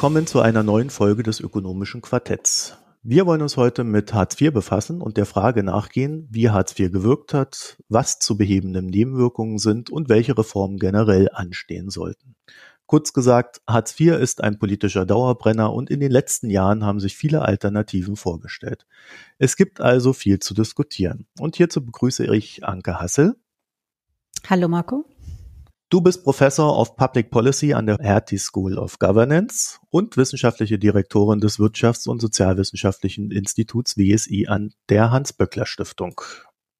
Willkommen zu einer neuen Folge des Ökonomischen Quartetts. Wir wollen uns heute mit Hartz IV befassen und der Frage nachgehen, wie Hartz IV gewirkt hat, was zu behebenden Nebenwirkungen sind und welche Reformen generell anstehen sollten. Kurz gesagt, Hartz IV ist ein politischer Dauerbrenner und in den letzten Jahren haben sich viele Alternativen vorgestellt. Es gibt also viel zu diskutieren. Und hierzu begrüße ich Anke Hassel. Hallo Marco. Du bist Professor of Public Policy an der Hertie School of Governance und wissenschaftliche Direktorin des Wirtschafts- und Sozialwissenschaftlichen Instituts WSI an der Hans-Böckler-Stiftung.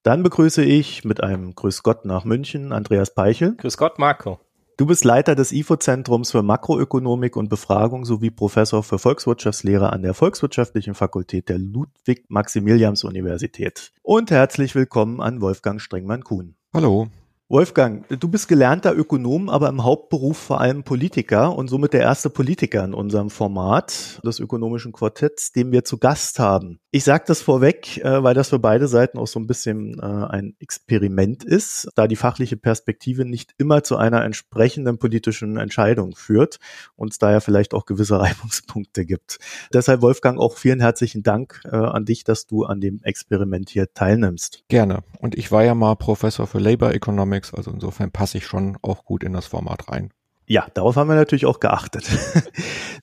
Dann begrüße ich mit einem Grüß Gott nach München Andreas Peichel. Grüß Gott, Marco. Du bist Leiter des IFO-Zentrums für Makroökonomik und Befragung sowie Professor für Volkswirtschaftslehre an der Volkswirtschaftlichen Fakultät der Ludwig-Maximilians-Universität. Und herzlich willkommen an Wolfgang Strengmann-Kuhn. Hallo. Wolfgang, du bist gelernter Ökonom, aber im Hauptberuf vor allem Politiker und somit der erste Politiker in unserem Format des ökonomischen Quartetts, den wir zu Gast haben. Ich sage das vorweg, äh, weil das für beide Seiten auch so ein bisschen äh, ein Experiment ist, da die fachliche Perspektive nicht immer zu einer entsprechenden politischen Entscheidung führt und es daher vielleicht auch gewisse Reibungspunkte gibt. Deshalb, Wolfgang, auch vielen herzlichen Dank äh, an dich, dass du an dem Experiment hier teilnimmst. Gerne. Und ich war ja mal Professor für Labor Economics Comics. Also insofern passe ich schon auch gut in das Format rein. Ja, darauf haben wir natürlich auch geachtet.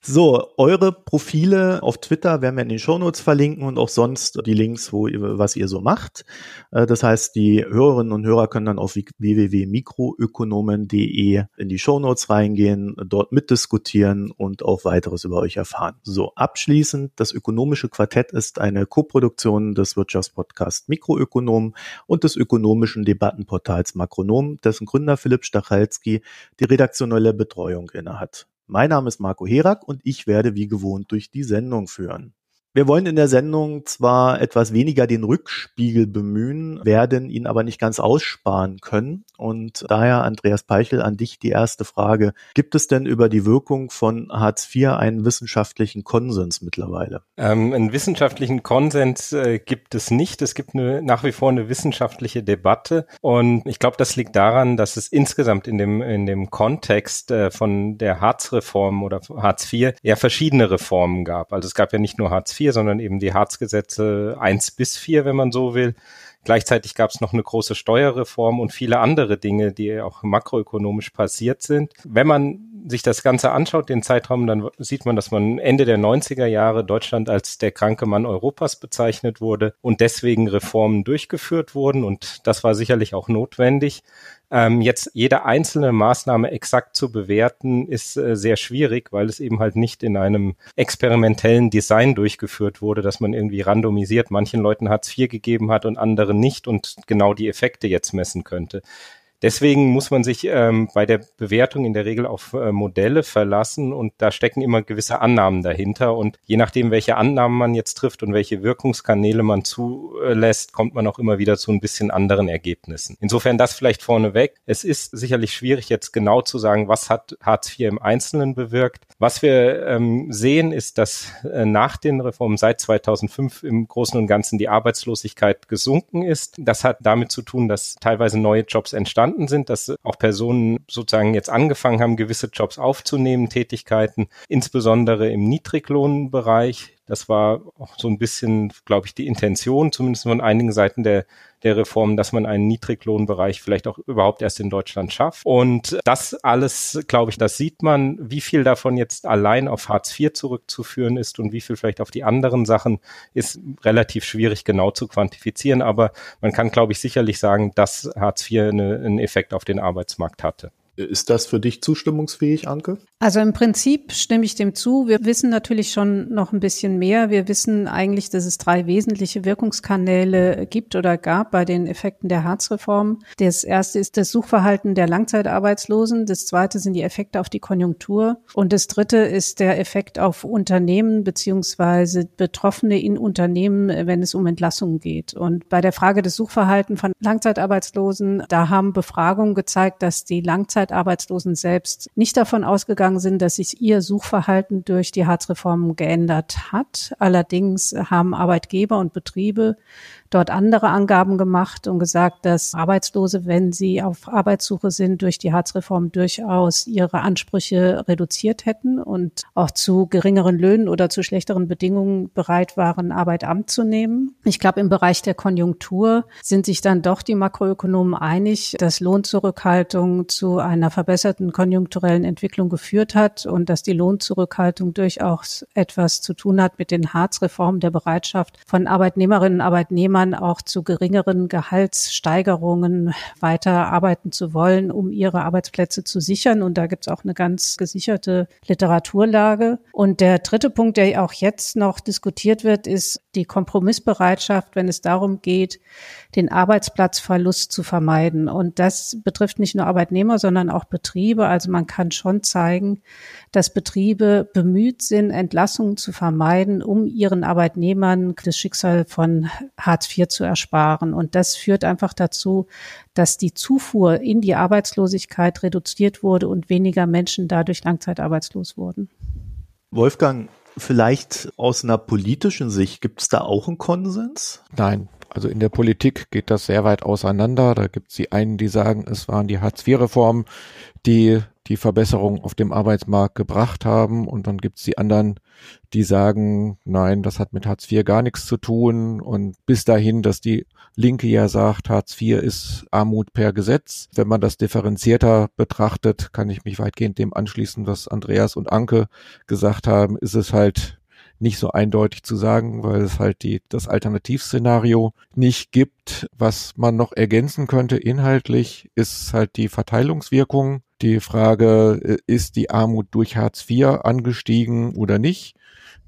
So, eure Profile auf Twitter werden wir in den Shownotes verlinken und auch sonst die Links, wo ihr, was ihr so macht. Äh, das heißt, die Hörerinnen und Hörer können dann auf www.mikroökonomen.de in die Shownotes reingehen, dort mitdiskutieren und auch weiteres über euch erfahren. So, abschließend, das ökonomische Quartett ist eine Koproduktion des Wirtschaftspodcasts Mikroökonom und des ökonomischen Debattenportals Makronom, dessen Gründer Philipp Stachalski die redaktionelle Betreuung innehat. Mein Name ist Marco Herak und ich werde wie gewohnt durch die Sendung führen. Wir wollen in der Sendung zwar etwas weniger den Rückspiegel bemühen, werden ihn aber nicht ganz aussparen können. Und daher, Andreas Peichel, an dich die erste Frage. Gibt es denn über die Wirkung von Hartz IV einen wissenschaftlichen Konsens mittlerweile? Ähm, einen wissenschaftlichen Konsens äh, gibt es nicht. Es gibt eine, nach wie vor eine wissenschaftliche Debatte. Und ich glaube, das liegt daran, dass es insgesamt in dem, in dem Kontext äh, von der Hartz-Reform oder Hartz IV ja verschiedene Reformen gab. Also es gab ja nicht nur Hartz IV, 4, sondern eben die Harzgesetze 1 bis 4, wenn man so will. Gleichzeitig gab es noch eine große Steuerreform und viele andere Dinge, die auch makroökonomisch passiert sind. Wenn man sich das Ganze anschaut, den Zeitraum, dann sieht man, dass man Ende der 90er Jahre Deutschland als der kranke Mann Europas bezeichnet wurde und deswegen Reformen durchgeführt wurden. Und das war sicherlich auch notwendig. Ähm, jetzt jede einzelne Maßnahme exakt zu bewerten, ist äh, sehr schwierig, weil es eben halt nicht in einem experimentellen Design durchgeführt wurde, dass man irgendwie randomisiert manchen Leuten Hartz IV gegeben hat und anderen nicht und genau die Effekte jetzt messen könnte. Deswegen muss man sich ähm, bei der Bewertung in der Regel auf äh, Modelle verlassen und da stecken immer gewisse Annahmen dahinter und je nachdem, welche Annahmen man jetzt trifft und welche Wirkungskanäle man zulässt, kommt man auch immer wieder zu ein bisschen anderen Ergebnissen. Insofern das vielleicht vorneweg. Es ist sicherlich schwierig jetzt genau zu sagen, was hat Hartz IV im Einzelnen bewirkt. Was wir ähm, sehen, ist, dass äh, nach den Reformen seit 2005 im Großen und Ganzen die Arbeitslosigkeit gesunken ist. Das hat damit zu tun, dass teilweise neue Jobs entstanden entstanden sind, dass auch Personen sozusagen jetzt angefangen haben, gewisse Jobs aufzunehmen, Tätigkeiten, insbesondere im Niedriglohnbereich. Das war auch so ein bisschen, glaube ich, die Intention, zumindest von einigen Seiten der, der Reform, dass man einen Niedriglohnbereich vielleicht auch überhaupt erst in Deutschland schafft. Und das alles, glaube ich, das sieht man, wie viel davon jetzt allein auf Hartz IV zurückzuführen ist und wie viel vielleicht auf die anderen Sachen ist relativ schwierig genau zu quantifizieren. Aber man kann, glaube ich, sicherlich sagen, dass Hartz IV eine, einen Effekt auf den Arbeitsmarkt hatte. Ist das für dich zustimmungsfähig, Anke? Also im Prinzip stimme ich dem zu. Wir wissen natürlich schon noch ein bisschen mehr. Wir wissen eigentlich, dass es drei wesentliche Wirkungskanäle gibt oder gab bei den Effekten der Harzreform. Das erste ist das Suchverhalten der Langzeitarbeitslosen. Das zweite sind die Effekte auf die Konjunktur. Und das dritte ist der Effekt auf Unternehmen beziehungsweise Betroffene in Unternehmen, wenn es um Entlassungen geht. Und bei der Frage des Suchverhalten von Langzeitarbeitslosen, da haben Befragungen gezeigt, dass die Langzeit Langzeitarbeitslosen selbst nicht davon ausgegangen sind, dass sich ihr Suchverhalten durch die Harzreform geändert hat. Allerdings haben Arbeitgeber und Betriebe dort andere Angaben gemacht und gesagt, dass Arbeitslose, wenn sie auf Arbeitssuche sind, durch die Harzreform durchaus ihre Ansprüche reduziert hätten und auch zu geringeren Löhnen oder zu schlechteren Bedingungen bereit waren, Arbeit anzunehmen. Ich glaube, im Bereich der Konjunktur sind sich dann doch die Makroökonomen einig, dass Lohnzurückhaltung zu einer verbesserten konjunkturellen Entwicklung geführt hat und dass die Lohnzurückhaltung durchaus etwas zu tun hat mit den Harzreformen der Bereitschaft von Arbeitnehmerinnen und Arbeitnehmern auch zu geringeren Gehaltssteigerungen weiter arbeiten zu wollen, um ihre Arbeitsplätze zu sichern. Und da gibt es auch eine ganz gesicherte Literaturlage. Und der dritte Punkt, der auch jetzt noch diskutiert wird, ist die Kompromissbereitschaft, wenn es darum geht, den Arbeitsplatzverlust zu vermeiden. Und das betrifft nicht nur Arbeitnehmer, sondern auch Betriebe. Also man kann schon zeigen, dass Betriebe bemüht sind, Entlassungen zu vermeiden, um ihren Arbeitnehmern das Schicksal von Hartz IV zu ersparen. Und das führt einfach dazu, dass die Zufuhr in die Arbeitslosigkeit reduziert wurde und weniger Menschen dadurch langzeitarbeitslos wurden. Wolfgang, vielleicht aus einer politischen Sicht, gibt es da auch einen Konsens? Nein, also in der Politik geht das sehr weit auseinander. Da gibt es die einen, die sagen, es waren die Hartz-IV-Reformen, die die Verbesserung auf dem Arbeitsmarkt gebracht haben. Und dann gibt es die anderen, die sagen, nein, das hat mit Hartz IV gar nichts zu tun. Und bis dahin, dass die Linke ja sagt, Hartz IV ist Armut per Gesetz. Wenn man das differenzierter betrachtet, kann ich mich weitgehend dem anschließen, was Andreas und Anke gesagt haben, ist es halt nicht so eindeutig zu sagen, weil es halt die, das Alternativszenario nicht gibt. Was man noch ergänzen könnte inhaltlich, ist halt die Verteilungswirkung die Frage, äh, ist die Armut durch Hartz IV angestiegen oder nicht?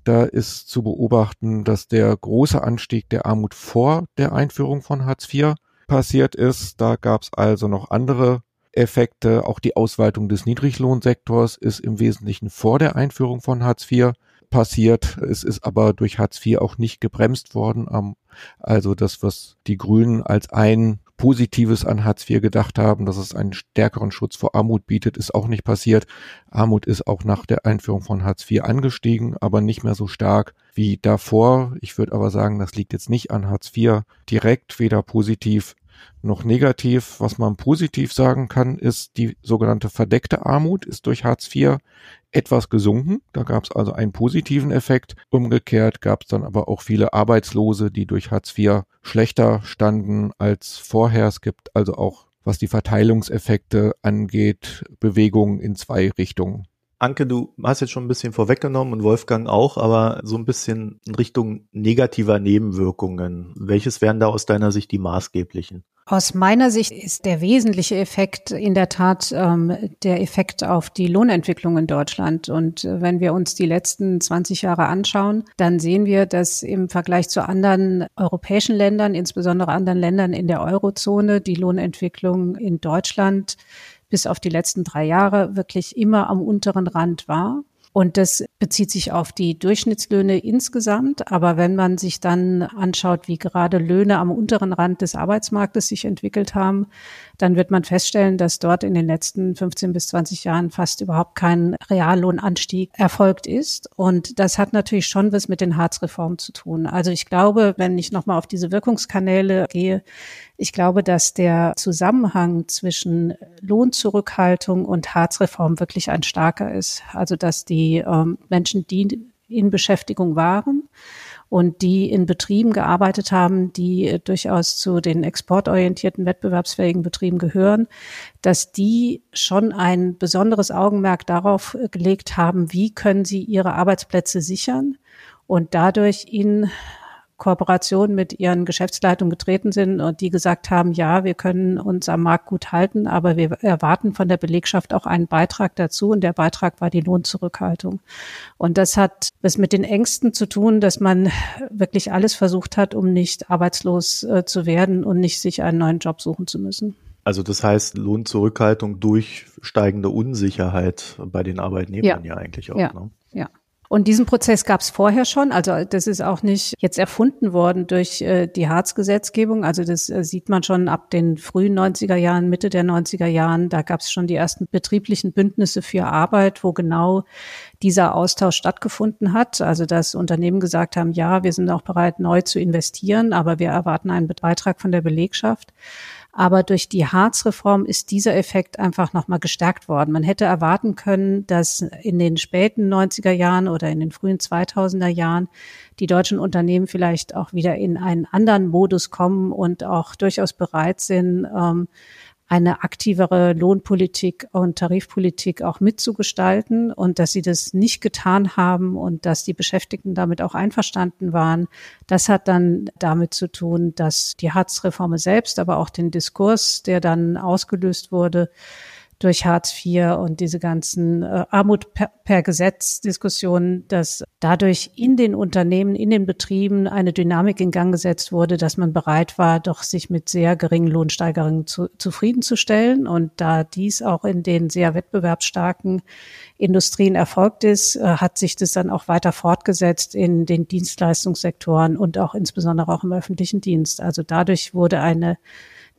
Da ist zu beobachten, dass der große Anstieg der Armut vor der Einführung von Hartz IV passiert ist. Da gab es also noch andere Effekte. Auch die Ausweitung des Niedriglohnsektors ist im Wesentlichen vor der Einführung von Hartz IV passiert. Es ist aber durch Hartz IV auch nicht gebremst worden. Also das, was die Grünen als ein Positives an Hartz IV gedacht haben, dass es einen stärkeren Schutz vor Armut bietet, ist auch nicht passiert. Armut ist auch nach der Einführung von Hartz IV angestiegen, aber nicht mehr so stark wie davor. Ich würde aber sagen, das liegt jetzt nicht an Hartz IV direkt, weder positiv noch negativ. Was man positiv sagen kann, ist die sogenannte verdeckte Armut ist durch Hartz IV etwas gesunken. Da gab es also einen positiven Effekt. Umgekehrt gab es dann aber auch viele Arbeitslose, die durch Hartz IV schlechter standen als vorher. Es gibt also auch, was die Verteilungseffekte angeht, Bewegungen in zwei Richtungen. Anke, du hast jetzt schon ein bisschen vorweggenommen und Wolfgang auch, aber so ein bisschen in Richtung negativer Nebenwirkungen. Welches wären da aus deiner Sicht die maßgeblichen? Aus meiner Sicht ist der wesentliche Effekt in der Tat ähm, der Effekt auf die Lohnentwicklung in Deutschland. Und äh, wenn wir uns die letzten 20 Jahre anschauen, dann sehen wir, dass im Vergleich zu anderen europäischen Ländern, insbesondere anderen Ländern in der Eurozone, die Lohnentwicklung in Deutschland bis auf die letzten drei Jahre wirklich immer am unteren Rand war. Und das bezieht sich auf die Durchschnittslöhne insgesamt. Aber wenn man sich dann anschaut, wie gerade Löhne am unteren Rand des Arbeitsmarktes sich entwickelt haben, dann wird man feststellen, dass dort in den letzten 15 bis 20 Jahren fast überhaupt kein Reallohnanstieg erfolgt ist. Und das hat natürlich schon was mit den Harzreformen zu tun. Also ich glaube, wenn ich nochmal auf diese Wirkungskanäle gehe, ich glaube, dass der Zusammenhang zwischen Lohnzurückhaltung und Harzreform wirklich ein starker ist. Also dass die ähm, Menschen, die in Beschäftigung waren, und die in Betrieben gearbeitet haben, die äh, durchaus zu den exportorientierten, wettbewerbsfähigen Betrieben gehören, dass die schon ein besonderes Augenmerk darauf äh, gelegt haben, wie können sie ihre Arbeitsplätze sichern und dadurch in Kooperation mit ihren Geschäftsleitungen getreten sind und die gesagt haben, ja, wir können uns am Markt gut halten, aber wir erwarten von der Belegschaft auch einen Beitrag dazu und der Beitrag war die Lohnzurückhaltung. Und das hat was mit den Ängsten zu tun, dass man wirklich alles versucht hat, um nicht arbeitslos äh, zu werden und nicht sich einen neuen Job suchen zu müssen. Also das heißt Lohnzurückhaltung durch steigende Unsicherheit bei den Arbeitnehmern ja, ja eigentlich auch. Ja, ne? Und diesen Prozess gab es vorher schon. Also das ist auch nicht jetzt erfunden worden durch äh, die Harz-Gesetzgebung. Also das äh, sieht man schon ab den frühen 90er Jahren, Mitte der 90er Jahren. Da gab es schon die ersten betrieblichen Bündnisse für Arbeit, wo genau dieser Austausch stattgefunden hat. Also dass Unternehmen gesagt haben, ja, wir sind auch bereit, neu zu investieren, aber wir erwarten einen Beitrag von der Belegschaft. Aber durch die Harzreform ist dieser Effekt einfach nochmal gestärkt worden. Man hätte erwarten können, dass in den späten 90er Jahren oder in den frühen 2000er Jahren die deutschen Unternehmen vielleicht auch wieder in einen anderen Modus kommen und auch durchaus bereit sind, ähm, eine aktivere Lohnpolitik und Tarifpolitik auch mitzugestalten und dass sie das nicht getan haben und dass die Beschäftigten damit auch einverstanden waren. Das hat dann damit zu tun, dass die Hartz-Reform selbst, aber auch den Diskurs, der dann ausgelöst wurde, durch Hartz IV und diese ganzen äh, Armut per, per Gesetz Diskussionen, dass dadurch in den Unternehmen, in den Betrieben eine Dynamik in Gang gesetzt wurde, dass man bereit war, doch sich mit sehr geringen Lohnsteigerungen zu, zufriedenzustellen. Und da dies auch in den sehr wettbewerbsstarken Industrien erfolgt ist, äh, hat sich das dann auch weiter fortgesetzt in den Dienstleistungssektoren und auch insbesondere auch im öffentlichen Dienst. Also dadurch wurde eine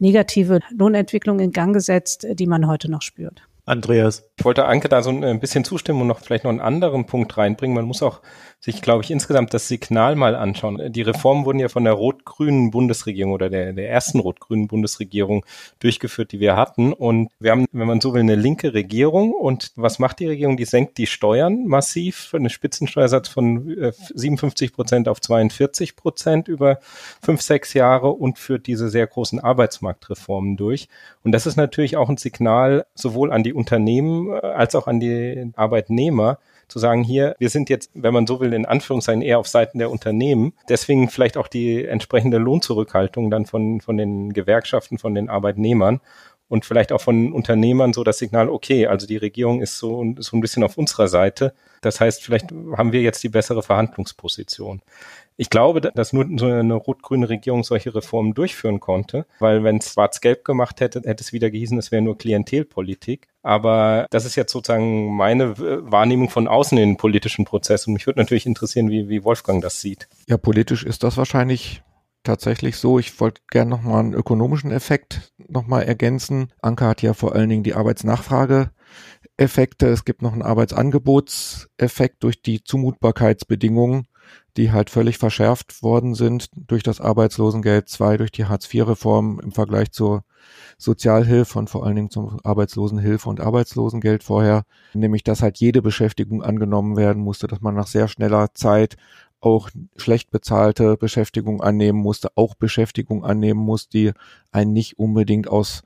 negative Lohnentwicklung in Gang gesetzt, die man heute noch spürt. Andreas. Ich wollte Anke da so ein bisschen zustimmen und noch vielleicht noch einen anderen Punkt reinbringen. Man muss auch sich, glaube ich, insgesamt das Signal mal anschauen. Die Reformen wurden ja von der rot-grünen Bundesregierung oder der, der ersten rot-grünen Bundesregierung durchgeführt, die wir hatten. Und wir haben, wenn man so will, eine linke Regierung. Und was macht die Regierung? Die senkt die Steuern massiv, einen Spitzensteuersatz von 57 äh, Prozent auf 42 Prozent über fünf, sechs Jahre und führt diese sehr großen Arbeitsmarktreformen durch. Und das ist natürlich auch ein Signal sowohl an die Unternehmen als auch an die Arbeitnehmer, zu sagen, hier, wir sind jetzt, wenn man so will, in Anführungszeichen eher auf Seiten der Unternehmen. Deswegen vielleicht auch die entsprechende Lohnzurückhaltung dann von, von den Gewerkschaften, von den Arbeitnehmern und vielleicht auch von Unternehmern so das Signal, okay, also die Regierung ist so, so ein bisschen auf unserer Seite. Das heißt, vielleicht haben wir jetzt die bessere Verhandlungsposition. Ich glaube, dass nur so eine rot-grüne Regierung solche Reformen durchführen konnte, weil wenn es schwarz-gelb gemacht hätte, hätte es wieder gehießen, es wäre nur Klientelpolitik. Aber das ist jetzt sozusagen meine Wahrnehmung von außen in den politischen Prozess. Und mich würde natürlich interessieren, wie, wie Wolfgang das sieht. Ja, politisch ist das wahrscheinlich tatsächlich so. Ich wollte gerne nochmal einen ökonomischen Effekt nochmal ergänzen. Anke hat ja vor allen Dingen die Arbeitsnachfrage Effekte. Es gibt noch einen Arbeitsangebotseffekt durch die Zumutbarkeitsbedingungen die halt völlig verschärft worden sind durch das Arbeitslosengeld II, durch die Hartz-IV-Reform im Vergleich zur Sozialhilfe und vor allen Dingen zum Arbeitslosenhilfe und Arbeitslosengeld vorher, nämlich dass halt jede Beschäftigung angenommen werden musste, dass man nach sehr schneller Zeit auch schlecht bezahlte Beschäftigung annehmen musste, auch Beschäftigung annehmen muss, die einen nicht unbedingt aus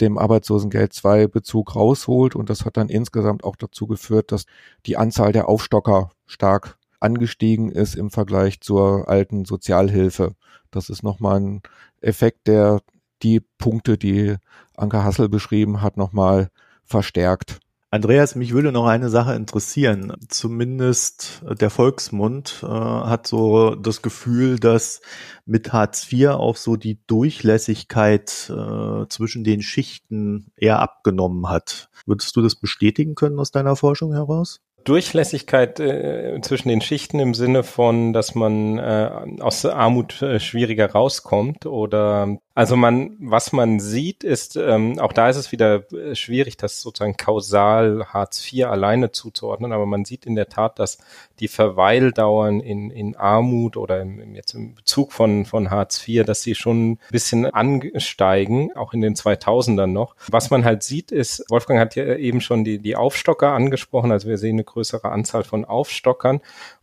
dem Arbeitslosengeld 2 Bezug rausholt und das hat dann insgesamt auch dazu geführt, dass die Anzahl der Aufstocker stark angestiegen ist im Vergleich zur alten Sozialhilfe. Das ist nochmal ein Effekt, der die Punkte, die Anke Hassel beschrieben hat, nochmal verstärkt. Andreas, mich würde noch eine Sache interessieren. Zumindest der Volksmund äh, hat so das Gefühl, dass mit Hartz IV auch so die Durchlässigkeit äh, zwischen den Schichten eher abgenommen hat. Würdest du das bestätigen können aus deiner Forschung heraus? Durchlässigkeit äh, zwischen den Schichten im Sinne von, dass man äh, aus Armut äh, schwieriger rauskommt oder also man, was man sieht, ist, ähm, auch da ist es wieder äh, schwierig, das sozusagen kausal Hartz IV alleine zuzuordnen, aber man sieht in der Tat, dass die Verweildauern in, in Armut oder im, jetzt im Bezug von, von Hartz IV, dass sie schon ein bisschen ansteigen, auch in den 2000ern noch. Was man halt sieht, ist, Wolfgang hat ja eben schon die, die Aufstocker angesprochen, also wir sehen eine größere Anzahl von Aufstockern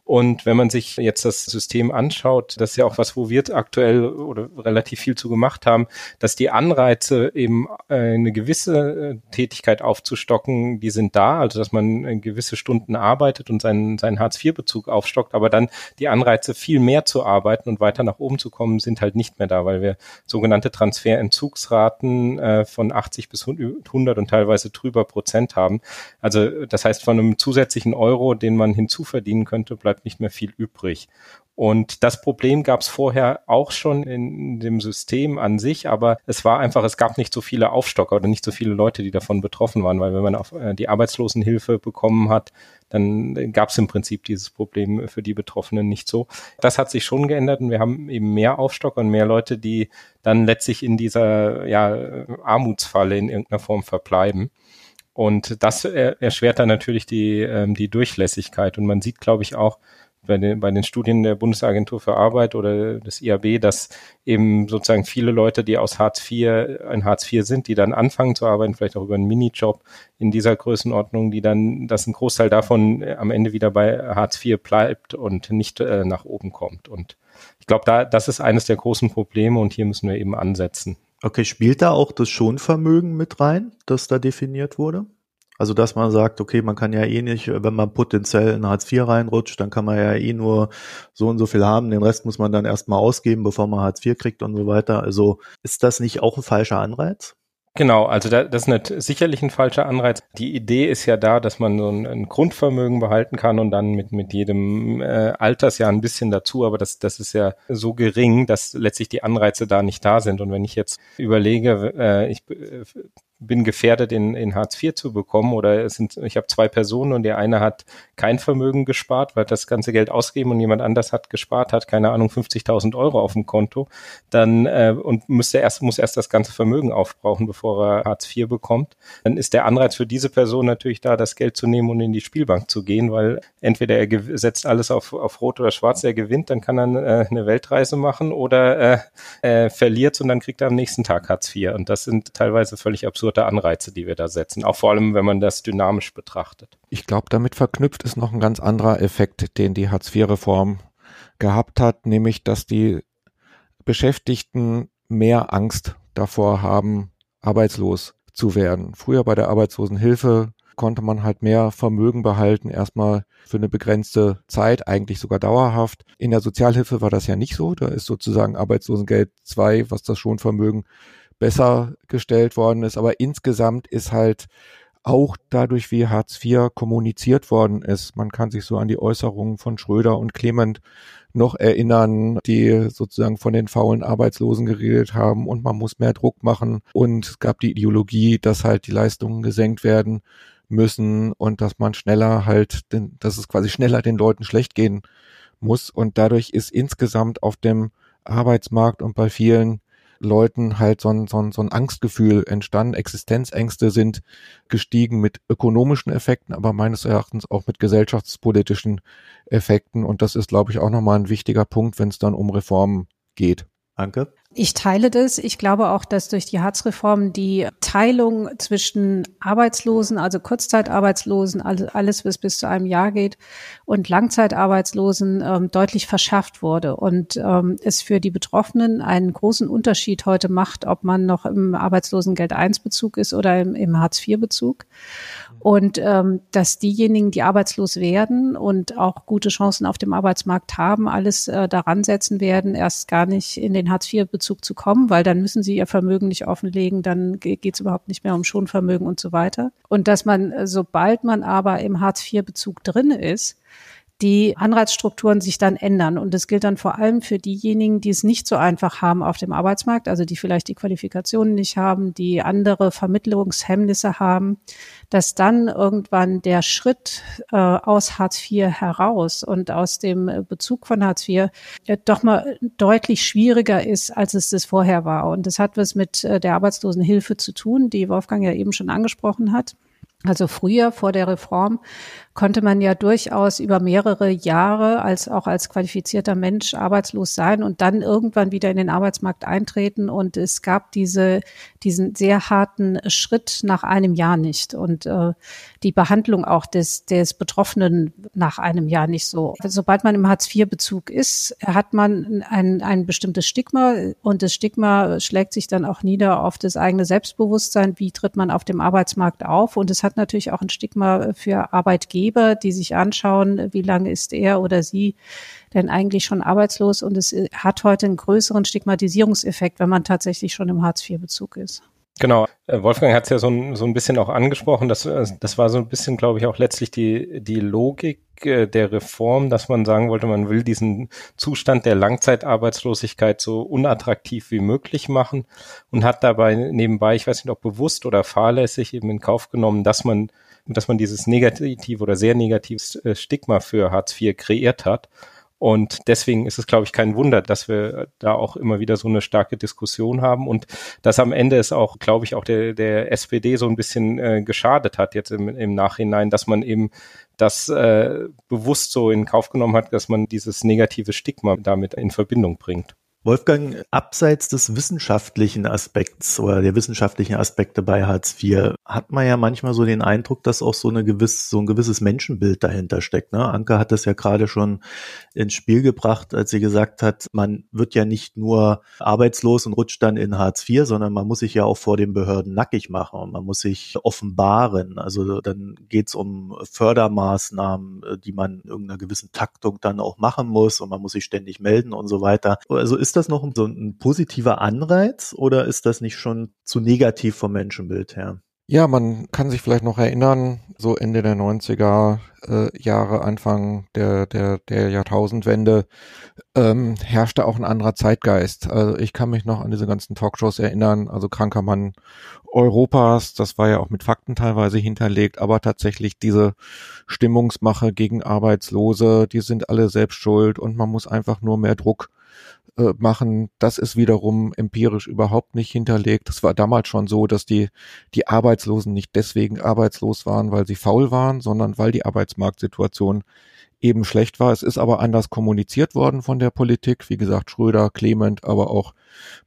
und wenn man sich jetzt das System anschaut, das ist ja auch was, wo wir aktuell oder relativ viel zu gemacht haben, dass die Anreize eben äh, eine gewisse äh, Tätigkeit aufzustocken, die sind da, also dass man äh, gewisse Stunden arbeitet und seinen, seinen Hartz-IV-Bezug aufstockt, aber dann die Anreize viel mehr zu arbeiten und weiter nach oben zu kommen, sind halt nicht mehr da, weil wir sogenannte Transferentzugsraten von 80 bis 100 und teilweise drüber Prozent haben. Also das heißt, von einem zusätzlichen Euro, den man hinzuverdienen könnte, bleibt bleibt nicht mehr viel übrig. Und das Problem gab es vorher auch schon in dem System an sich, aber es war einfach, es gab nicht so viele Aufstocker oder nicht so viele Leute, die davon betroffen waren, weil wenn man auf äh, die Arbeitslosenhilfe bekommen hat, dann gab es im Prinzip dieses Problem für die Betroffenen nicht so. Das hat sich schon geändert und wir haben eben mehr Aufstocker und mehr Leute, die dann letztlich in dieser ja, Armutsfalle in irgendeiner Form verbleiben. Und das erschwert dann natürlich die, ähm, die Durchlässigkeit. Und man sieht, glaube ich, auch, bei den, bei den Studien der Bundesagentur für Arbeit oder des IAB, dass eben sozusagen viele Leute, die aus Hartz IV, ein Hartz IV sind, die dann anfangen zu arbeiten, vielleicht auch über einen Minijob in dieser Größenordnung, die dann, dass ein Großteil davon äh, am Ende wieder bei Hartz IV bleibt und nicht äh, nach oben kommt. Und ich glaube, da, das ist eines der großen Probleme und hier müssen wir eben ansetzen. Okay, spielt da auch das Schonvermögen mit rein, das da definiert wurde? Also, dass man sagt, okay, man kann ja eh nicht, wenn man potenziell in Hartz IV reinrutscht, dann kann man ja eh nur so und so viel haben. Den Rest muss man dann erstmal ausgeben, bevor man Hartz IV kriegt und so weiter. Also, ist das nicht auch ein falscher Anreiz? Genau, also da, das ist nicht, sicherlich ein falscher Anreiz. Die Idee ist ja da, dass man so ein, ein Grundvermögen behalten kann und dann mit, mit jedem äh, Altersjahr ein bisschen dazu, aber das, das ist ja so gering, dass letztlich die Anreize da nicht da sind. Und wenn ich jetzt überlege, äh, ich äh, bin gefährdet, in, in Hartz IV zu bekommen oder es sind, ich habe zwei Personen und der eine hat kein Vermögen gespart, weil das ganze Geld ausgeben und jemand anders hat gespart, hat keine Ahnung 50.000 Euro auf dem Konto, dann äh, und müsste erst muss erst das ganze Vermögen aufbrauchen, bevor er Hartz IV bekommt, dann ist der Anreiz für diese Person natürlich da, das Geld zu nehmen und in die Spielbank zu gehen, weil entweder er setzt alles auf, auf Rot oder Schwarz, er gewinnt, dann kann er äh, eine Weltreise machen oder äh, äh, verliert und dann kriegt er am nächsten Tag Hartz IV und das sind teilweise völlig absurd absurde Anreize, die wir da setzen, auch vor allem, wenn man das dynamisch betrachtet. Ich glaube, damit verknüpft ist noch ein ganz anderer Effekt, den die Hartz-IV-Reform gehabt hat, nämlich, dass die Beschäftigten mehr Angst davor haben, arbeitslos zu werden. Früher bei der Arbeitslosenhilfe konnte man halt mehr Vermögen behalten, erstmal für eine begrenzte Zeit, eigentlich sogar dauerhaft. In der Sozialhilfe war das ja nicht so. Da ist sozusagen Arbeitslosengeld 2, was das Schonvermögen besser gestellt worden ist. Aber insgesamt ist halt auch dadurch, wie Hartz IV kommuniziert worden ist. Man kann sich so an die Äußerungen von Schröder und Clement noch erinnern, die sozusagen von den faulen Arbeitslosen geredet haben und man muss mehr Druck machen. Und es gab die Ideologie, dass halt die Leistungen gesenkt werden müssen und dass man schneller halt, dass es quasi schneller den Leuten schlecht gehen muss. Und dadurch ist insgesamt auf dem Arbeitsmarkt und bei vielen Leuten halt so ein, so ein, so ein Angstgefühl entstanden. Existenzängste sind gestiegen mit ökonomischen Effekten, aber meines Erachtens auch mit gesellschaftspolitischen Effekten. Und das ist, glaube ich, auch nochmal ein wichtiger Punkt, wenn es dann um Reformen geht. Danke. Ich teile das. Ich glaube auch, dass durch die Hartz-Reform die Teilung zwischen Arbeitslosen, also Kurzzeitarbeitslosen, alles, was bis zu einem Jahr geht, und Langzeitarbeitslosen ähm, deutlich verschärft wurde und ähm, es für die Betroffenen einen großen Unterschied heute macht, ob man noch im Arbeitslosengeld 1 Bezug ist oder im, im Hartz IV Bezug. Und ähm, dass diejenigen, die arbeitslos werden und auch gute Chancen auf dem Arbeitsmarkt haben, alles äh, daran setzen werden, erst gar nicht in den Hartz IV Bezug zu kommen, weil dann müssen sie ihr Vermögen nicht offenlegen, dann geht es überhaupt nicht mehr um Schonvermögen und so weiter. Und dass man, äh, sobald man aber im Hartz IV Bezug drin ist, die Anreizstrukturen sich dann ändern. Und das gilt dann vor allem für diejenigen, die es nicht so einfach haben auf dem Arbeitsmarkt, also die vielleicht die Qualifikationen nicht haben, die andere Vermittlungshemmnisse haben, dass dann irgendwann der Schritt äh, aus Hartz IV heraus und aus dem Bezug von Hartz IV äh, doch mal deutlich schwieriger ist, als es das vorher war. Und das hat was mit äh, der Arbeitslosenhilfe zu tun, die Wolfgang ja eben schon angesprochen hat. Also früher vor der Reform konnte man ja durchaus über mehrere Jahre als auch als qualifizierter Mensch arbeitslos sein und dann irgendwann wieder in den Arbeitsmarkt eintreten. Und es gab diese, diesen sehr harten Schritt nach einem Jahr nicht und äh, die Behandlung auch des, des Betroffenen nach einem Jahr nicht so. Sobald man im Hartz-IV-Bezug ist, hat man ein, ein bestimmtes Stigma und das Stigma schlägt sich dann auch nieder auf das eigene Selbstbewusstsein. Wie tritt man auf dem Arbeitsmarkt auf? Und es hat natürlich auch ein Stigma für Arbeitgeber Arbeitgeber, die sich anschauen, wie lange ist er oder sie denn eigentlich schon arbeitslos und es hat heute einen größeren Stigmatisierungseffekt, wenn man tatsächlich schon im Hartz-IV-Bezug ist. Genau. Äh, Wolfgang hat es ja so ein, so ein bisschen auch angesprochen. Das, äh, das war so ein bisschen, glaube ich, auch letztlich die, die Logik äh, der Reform, dass man sagen wollte, man will diesen Zustand der Langzeitarbeitslosigkeit so unattraktiv wie möglich machen und hat dabei nebenbei, ich weiß nicht, ob bewusst oder fahrlässig eben in Kauf genommen, dass man, dass man dieses negative oder sehr negatives Stigma für Hartz IV kreiert hat. Und deswegen ist es, glaube ich, kein Wunder, dass wir da auch immer wieder so eine starke Diskussion haben und dass am Ende es auch, glaube ich, auch der, der SPD so ein bisschen äh, geschadet hat jetzt im, im Nachhinein, dass man eben das äh, bewusst so in Kauf genommen hat, dass man dieses negative Stigma damit in Verbindung bringt. Wolfgang, abseits des wissenschaftlichen Aspekts oder der wissenschaftlichen Aspekte bei Hartz IV hat man ja manchmal so den Eindruck, dass auch so eine gewiss, so ein gewisses Menschenbild dahinter steckt. Ne? Anke hat das ja gerade schon ins Spiel gebracht, als sie gesagt hat, man wird ja nicht nur arbeitslos und rutscht dann in Hartz IV, sondern man muss sich ja auch vor den Behörden nackig machen und man muss sich offenbaren. Also dann geht's um Fördermaßnahmen, die man in irgendeiner gewissen Taktung dann auch machen muss und man muss sich ständig melden und so weiter. Also ist das noch so ein positiver Anreiz oder ist das nicht schon zu negativ vom Menschenbild her? Ja, man kann sich vielleicht noch erinnern, so Ende der 90er äh, Jahre, Anfang der, der, der Jahrtausendwende, ähm, herrschte auch ein anderer Zeitgeist. Also ich kann mich noch an diese ganzen Talkshows erinnern, also kranker Mann Europas, das war ja auch mit Fakten teilweise hinterlegt, aber tatsächlich diese Stimmungsmache gegen Arbeitslose, die sind alle selbst schuld und man muss einfach nur mehr Druck äh, machen, das ist wiederum empirisch überhaupt nicht hinterlegt. Es war damals schon so, dass die, die Arbeitslosen nicht deswegen arbeitslos waren, weil sie faul waren, sondern weil die Arbeitsmarktsituation eben schlecht war. Es ist aber anders kommuniziert worden von der Politik. Wie gesagt, Schröder, Clement, aber auch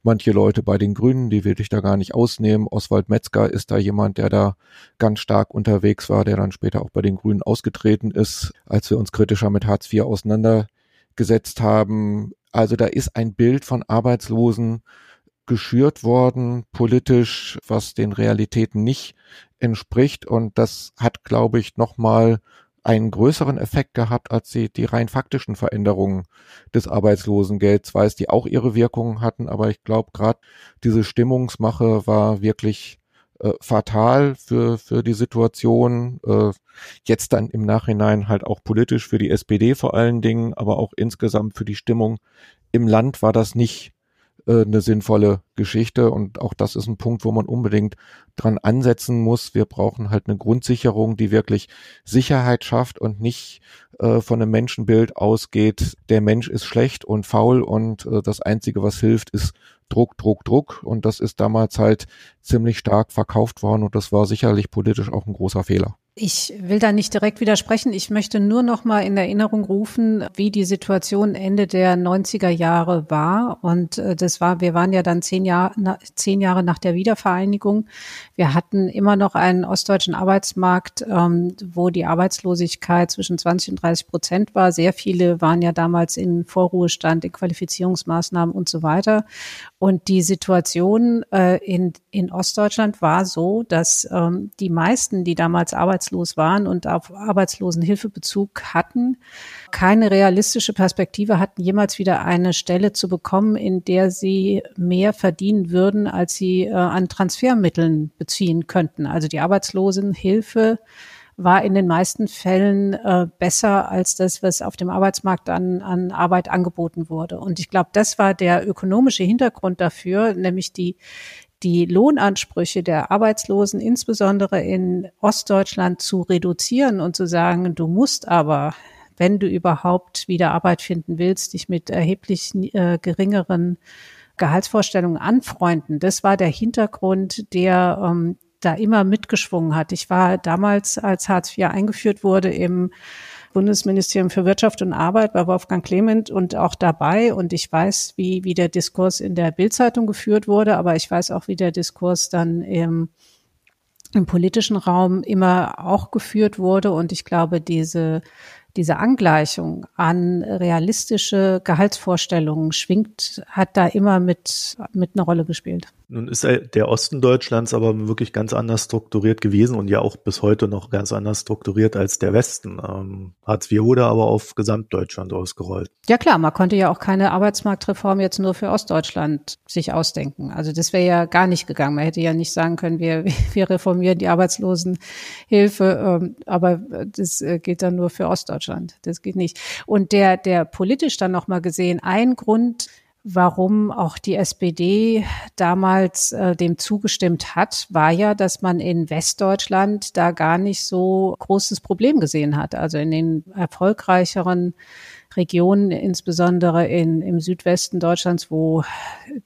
manche Leute bei den Grünen, die will ich da gar nicht ausnehmen. Oswald Metzger ist da jemand, der da ganz stark unterwegs war, der dann später auch bei den Grünen ausgetreten ist, als wir uns kritischer mit Hartz IV auseinandergesetzt haben. Also da ist ein Bild von Arbeitslosen geschürt worden, politisch, was den Realitäten nicht entspricht. Und das hat, glaube ich, nochmal einen größeren Effekt gehabt als die, die rein faktischen Veränderungen des Arbeitslosengelds, weil es die auch ihre Wirkungen hatten. Aber ich glaube, gerade diese Stimmungsmache war wirklich äh, fatal für, für die Situation. Äh, jetzt dann im Nachhinein halt auch politisch für die SPD vor allen Dingen, aber auch insgesamt für die Stimmung im Land war das nicht äh, eine sinnvolle Geschichte und auch das ist ein Punkt, wo man unbedingt dran ansetzen muss. Wir brauchen halt eine Grundsicherung, die wirklich Sicherheit schafft und nicht äh, von einem Menschenbild ausgeht, der Mensch ist schlecht und faul und äh, das Einzige, was hilft, ist Druck, Druck, Druck. Und das ist damals halt ziemlich stark verkauft worden und das war sicherlich politisch auch ein großer Fehler. Ich will da nicht direkt widersprechen. Ich möchte nur noch mal in Erinnerung rufen, wie die Situation Ende der 90er Jahre war. Und äh, das war, wir waren ja dann zehn Jahre, zehn Jahre nach der Wiedervereinigung. Wir hatten immer noch einen ostdeutschen Arbeitsmarkt, ähm, wo die Arbeitslosigkeit zwischen 20 und 30 Prozent war. Sehr viele waren ja damals in Vorruhestand, in Qualifizierungsmaßnahmen und so weiter. Und die Situation äh, in, in Ostdeutschland war so, dass ähm, die meisten, die damals Arbeits arbeitslos waren und auf Arbeitslosenhilfebezug hatten, keine realistische Perspektive hatten, jemals wieder eine Stelle zu bekommen, in der sie mehr verdienen würden, als sie äh, an Transfermitteln beziehen könnten. Also die Arbeitslosenhilfe war in den meisten Fällen äh, besser als das, was auf dem Arbeitsmarkt an, an Arbeit angeboten wurde. Und ich glaube, das war der ökonomische Hintergrund dafür, nämlich die die Lohnansprüche der Arbeitslosen, insbesondere in Ostdeutschland, zu reduzieren und zu sagen, du musst aber, wenn du überhaupt wieder Arbeit finden willst, dich mit erheblich äh, geringeren Gehaltsvorstellungen anfreunden. Das war der Hintergrund, der ähm, da immer mitgeschwungen hat. Ich war damals, als Hartz IV eingeführt wurde, im Bundesministerium für Wirtschaft und Arbeit bei Wolfgang Clement und auch dabei. Und ich weiß, wie, wie der Diskurs in der Bildzeitung geführt wurde, aber ich weiß auch, wie der Diskurs dann im, im politischen Raum immer auch geführt wurde. Und ich glaube, diese, diese Angleichung an realistische Gehaltsvorstellungen schwingt, hat da immer mit, mit einer Rolle gespielt. Nun ist der Osten Deutschlands aber wirklich ganz anders strukturiert gewesen und ja auch bis heute noch ganz anders strukturiert als der Westen. Ähm, Hartz IV wurde aber auf Gesamtdeutschland ausgerollt. Ja klar, man konnte ja auch keine Arbeitsmarktreform jetzt nur für Ostdeutschland sich ausdenken. Also das wäre ja gar nicht gegangen. Man hätte ja nicht sagen können, wir, wir reformieren die Arbeitslosenhilfe, ähm, aber das äh, gilt dann nur für Ostdeutschland. Das geht nicht. Und der, der politisch dann nochmal gesehen, ein Grund, warum auch die SPD damals äh, dem zugestimmt hat, war ja, dass man in Westdeutschland da gar nicht so großes Problem gesehen hat. Also in den erfolgreicheren Regionen, insbesondere in, im Südwesten Deutschlands, wo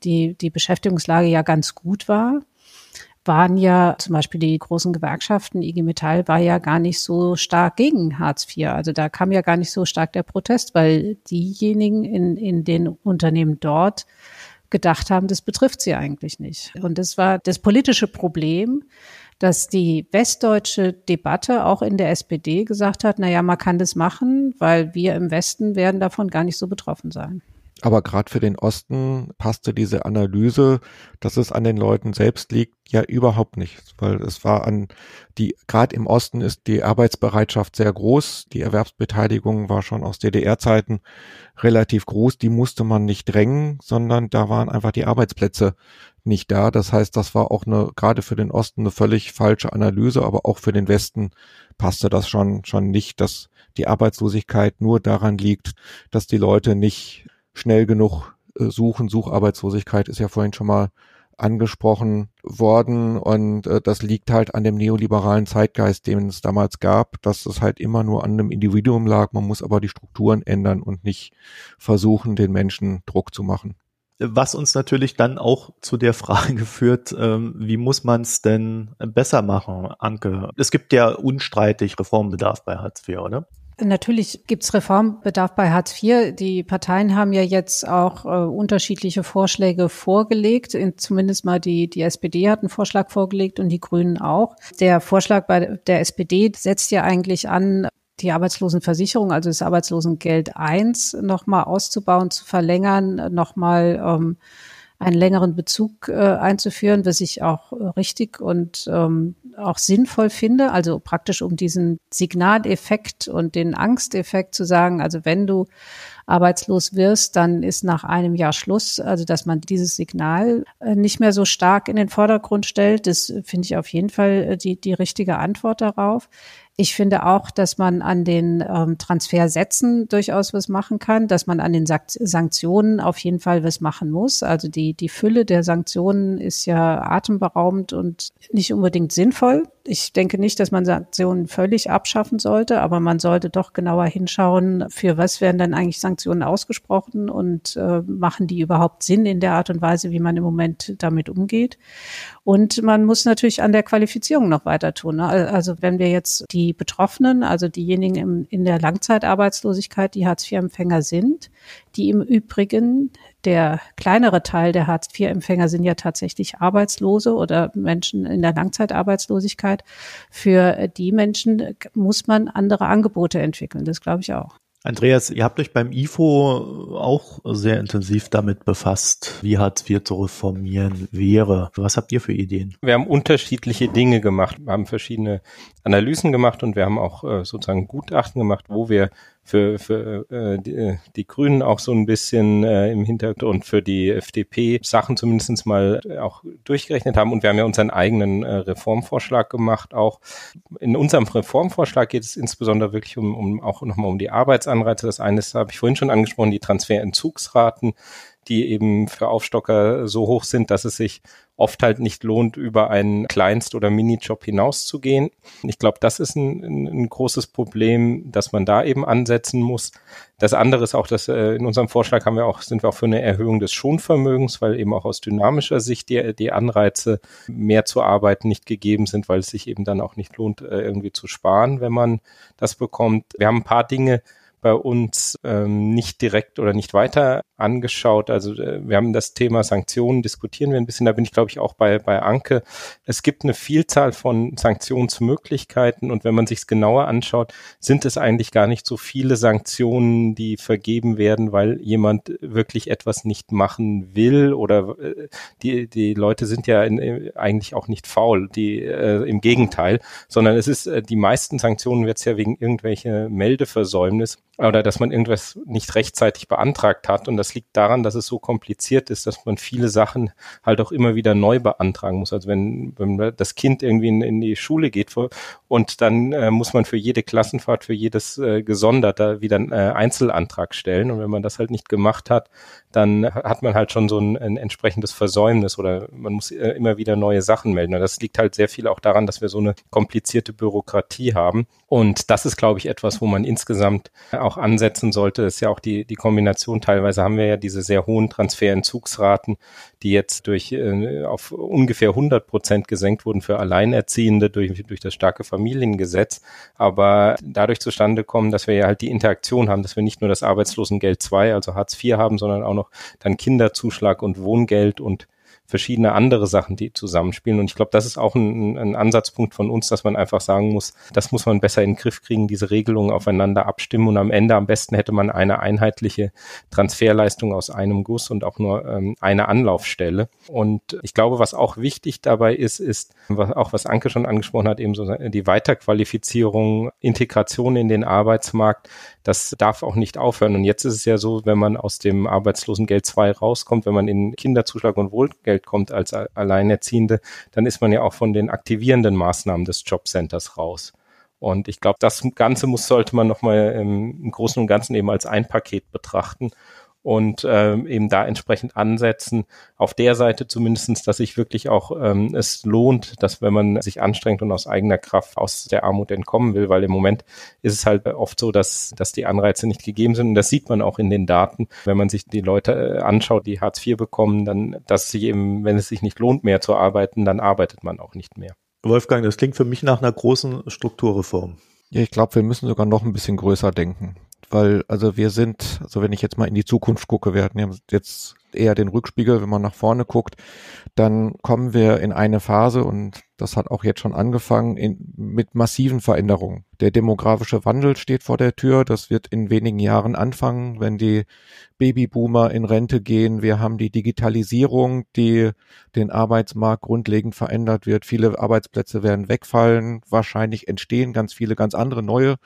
die, die Beschäftigungslage ja ganz gut war waren ja zum Beispiel die großen Gewerkschaften, IG Metall war ja gar nicht so stark gegen Hartz IV. Also da kam ja gar nicht so stark der Protest, weil diejenigen in, in den Unternehmen dort gedacht haben, das betrifft sie eigentlich nicht. Und das war das politische Problem, dass die westdeutsche Debatte auch in der SPD gesagt hat, na ja, man kann das machen, weil wir im Westen werden davon gar nicht so betroffen sein. Aber gerade für den Osten passte diese Analyse, dass es an den Leuten selbst liegt, ja überhaupt nicht, weil es war an die gerade im Osten ist die Arbeitsbereitschaft sehr groß, die Erwerbsbeteiligung war schon aus DDR-Zeiten relativ groß, die musste man nicht drängen, sondern da waren einfach die Arbeitsplätze nicht da. Das heißt, das war auch eine gerade für den Osten eine völlig falsche Analyse, aber auch für den Westen passte das schon schon nicht, dass die Arbeitslosigkeit nur daran liegt, dass die Leute nicht schnell genug äh, suchen. Sucharbeitslosigkeit ist ja vorhin schon mal angesprochen worden und äh, das liegt halt an dem neoliberalen Zeitgeist, den es damals gab, dass es halt immer nur an einem Individuum lag. Man muss aber die Strukturen ändern und nicht versuchen, den Menschen Druck zu machen. Was uns natürlich dann auch zu der Frage führt, ähm, wie muss man es denn besser machen, Anke? Es gibt ja unstreitig Reformbedarf bei Hartz IV, oder? Natürlich gibt es Reformbedarf bei Hartz IV. Die Parteien haben ja jetzt auch äh, unterschiedliche Vorschläge vorgelegt. In, zumindest mal die, die SPD hat einen Vorschlag vorgelegt und die Grünen auch. Der Vorschlag bei der SPD setzt ja eigentlich an, die Arbeitslosenversicherung, also das Arbeitslosengeld 1, nochmal auszubauen, zu verlängern, nochmal ähm, einen längeren Bezug äh, einzuführen, was ich auch äh, richtig und ähm, auch sinnvoll finde. Also praktisch um diesen Signaleffekt und den Angsteffekt zu sagen, also wenn du arbeitslos wirst, dann ist nach einem Jahr Schluss. Also dass man dieses Signal äh, nicht mehr so stark in den Vordergrund stellt, das finde ich auf jeden Fall äh, die, die richtige Antwort darauf. Ich finde auch, dass man an den ähm, Transfersätzen durchaus was machen kann, dass man an den Sanktionen auf jeden Fall was machen muss. Also die, die Fülle der Sanktionen ist ja atemberaubend und nicht unbedingt sinnvoll ich denke nicht, dass man Sanktionen völlig abschaffen sollte, aber man sollte doch genauer hinschauen, für was werden dann eigentlich Sanktionen ausgesprochen und äh, machen die überhaupt Sinn in der Art und Weise, wie man im Moment damit umgeht. Und man muss natürlich an der Qualifizierung noch weiter tun. Ne? Also wenn wir jetzt die Betroffenen, also diejenigen im, in der Langzeitarbeitslosigkeit, die Hartz-IV-Empfänger sind, die im Übrigen der kleinere Teil der Hartz-IV-Empfänger sind ja tatsächlich Arbeitslose oder Menschen in der Langzeitarbeitslosigkeit. Für die Menschen muss man andere Angebote entwickeln. Das glaube ich auch. Andreas, ihr habt euch beim IFO auch sehr intensiv damit befasst, wie Hartz IV zu reformieren wäre. Was habt ihr für Ideen? Wir haben unterschiedliche Dinge gemacht, wir haben verschiedene Analysen gemacht und wir haben auch äh, sozusagen Gutachten gemacht, wo wir für, für äh, die, äh, die Grünen auch so ein bisschen äh, im Hintergrund für die FDP Sachen zumindestens mal auch durchgerechnet haben. Und wir haben ja unseren eigenen äh, Reformvorschlag gemacht. Auch in unserem Reformvorschlag geht es insbesondere wirklich um, um auch nochmal um die Arbeitsanreize. Das eine ist, habe ich vorhin schon angesprochen, die Transferentzugsraten die eben für Aufstocker so hoch sind, dass es sich oft halt nicht lohnt, über einen Kleinst- oder Minijob hinauszugehen. Ich glaube, das ist ein, ein, großes Problem, dass man da eben ansetzen muss. Das andere ist auch, dass äh, in unserem Vorschlag haben wir auch, sind wir auch für eine Erhöhung des Schonvermögens, weil eben auch aus dynamischer Sicht die, die Anreize, mehr zu arbeiten, nicht gegeben sind, weil es sich eben dann auch nicht lohnt, äh, irgendwie zu sparen, wenn man das bekommt. Wir haben ein paar Dinge bei uns ähm, nicht direkt oder nicht weiter angeschaut. Also äh, wir haben das Thema Sanktionen, diskutieren wir ein bisschen. Da bin ich, glaube ich, auch bei, bei Anke. Es gibt eine Vielzahl von Sanktionsmöglichkeiten und wenn man sich es genauer anschaut, sind es eigentlich gar nicht so viele Sanktionen, die vergeben werden, weil jemand wirklich etwas nicht machen will oder äh, die, die Leute sind ja in, äh, eigentlich auch nicht faul, die äh, im Gegenteil, sondern es ist, äh, die meisten Sanktionen wird es ja wegen irgendwelche Meldeversäumnis oder dass man irgendwas nicht rechtzeitig beantragt hat. Und das liegt daran, dass es so kompliziert ist, dass man viele Sachen halt auch immer wieder neu beantragen muss. Also wenn, wenn das Kind irgendwie in, in die Schule geht und dann äh, muss man für jede Klassenfahrt, für jedes äh, gesondert wieder einen äh, Einzelantrag stellen. Und wenn man das halt nicht gemacht hat, dann hat man halt schon so ein, ein entsprechendes Versäumnis oder man muss äh, immer wieder neue Sachen melden. Und das liegt halt sehr viel auch daran, dass wir so eine komplizierte Bürokratie haben. Und das ist, glaube ich, etwas, wo man insgesamt auch ansetzen sollte. Ist ja auch die, die Kombination. Teilweise haben wir ja diese sehr hohen Transferentzugsraten, die jetzt durch äh, auf ungefähr 100 Prozent gesenkt wurden für Alleinerziehende durch, durch das starke Familiengesetz. Aber dadurch zustande kommen, dass wir ja halt die Interaktion haben, dass wir nicht nur das Arbeitslosengeld 2, also Hartz IV haben, sondern auch noch dann Kinderzuschlag und Wohngeld und verschiedene andere Sachen, die zusammenspielen. Und ich glaube, das ist auch ein, ein, Ansatzpunkt von uns, dass man einfach sagen muss, das muss man besser in den Griff kriegen, diese Regelungen aufeinander abstimmen. Und am Ende am besten hätte man eine einheitliche Transferleistung aus einem Guss und auch nur ähm, eine Anlaufstelle. Und ich glaube, was auch wichtig dabei ist, ist, was, auch was Anke schon angesprochen hat, eben so die Weiterqualifizierung, Integration in den Arbeitsmarkt, das darf auch nicht aufhören. Und jetzt ist es ja so, wenn man aus dem Arbeitslosengeld 2 rauskommt, wenn man in Kinderzuschlag und Wohlgeld Geld kommt als Alleinerziehende, dann ist man ja auch von den aktivierenden Maßnahmen des Jobcenters raus. Und ich glaube, das Ganze muss, sollte man nochmal im, im Großen und Ganzen eben als ein Paket betrachten und ähm, eben da entsprechend ansetzen. Auf der Seite zumindestens, dass sich wirklich auch ähm, es lohnt, dass wenn man sich anstrengt und aus eigener Kraft aus der Armut entkommen will, weil im Moment ist es halt oft so, dass, dass die Anreize nicht gegeben sind. Und das sieht man auch in den Daten, wenn man sich die Leute äh, anschaut, die Hartz IV bekommen, dann, dass sie eben, wenn es sich nicht lohnt, mehr zu arbeiten, dann arbeitet man auch nicht mehr. Wolfgang, das klingt für mich nach einer großen Strukturreform. Ja, ich glaube, wir müssen sogar noch ein bisschen größer denken weil also wir sind, also wenn ich jetzt mal in die Zukunft gucke, wir hatten jetzt eher den Rückspiegel, wenn man nach vorne guckt, dann kommen wir in eine Phase und das hat auch jetzt schon angefangen in, mit massiven Veränderungen. Der demografische Wandel steht vor der Tür. Das wird in wenigen Jahren anfangen, wenn die Babyboomer in Rente gehen. Wir haben die Digitalisierung, die den Arbeitsmarkt grundlegend verändert wird. Viele Arbeitsplätze werden wegfallen. Wahrscheinlich entstehen ganz viele ganz andere neue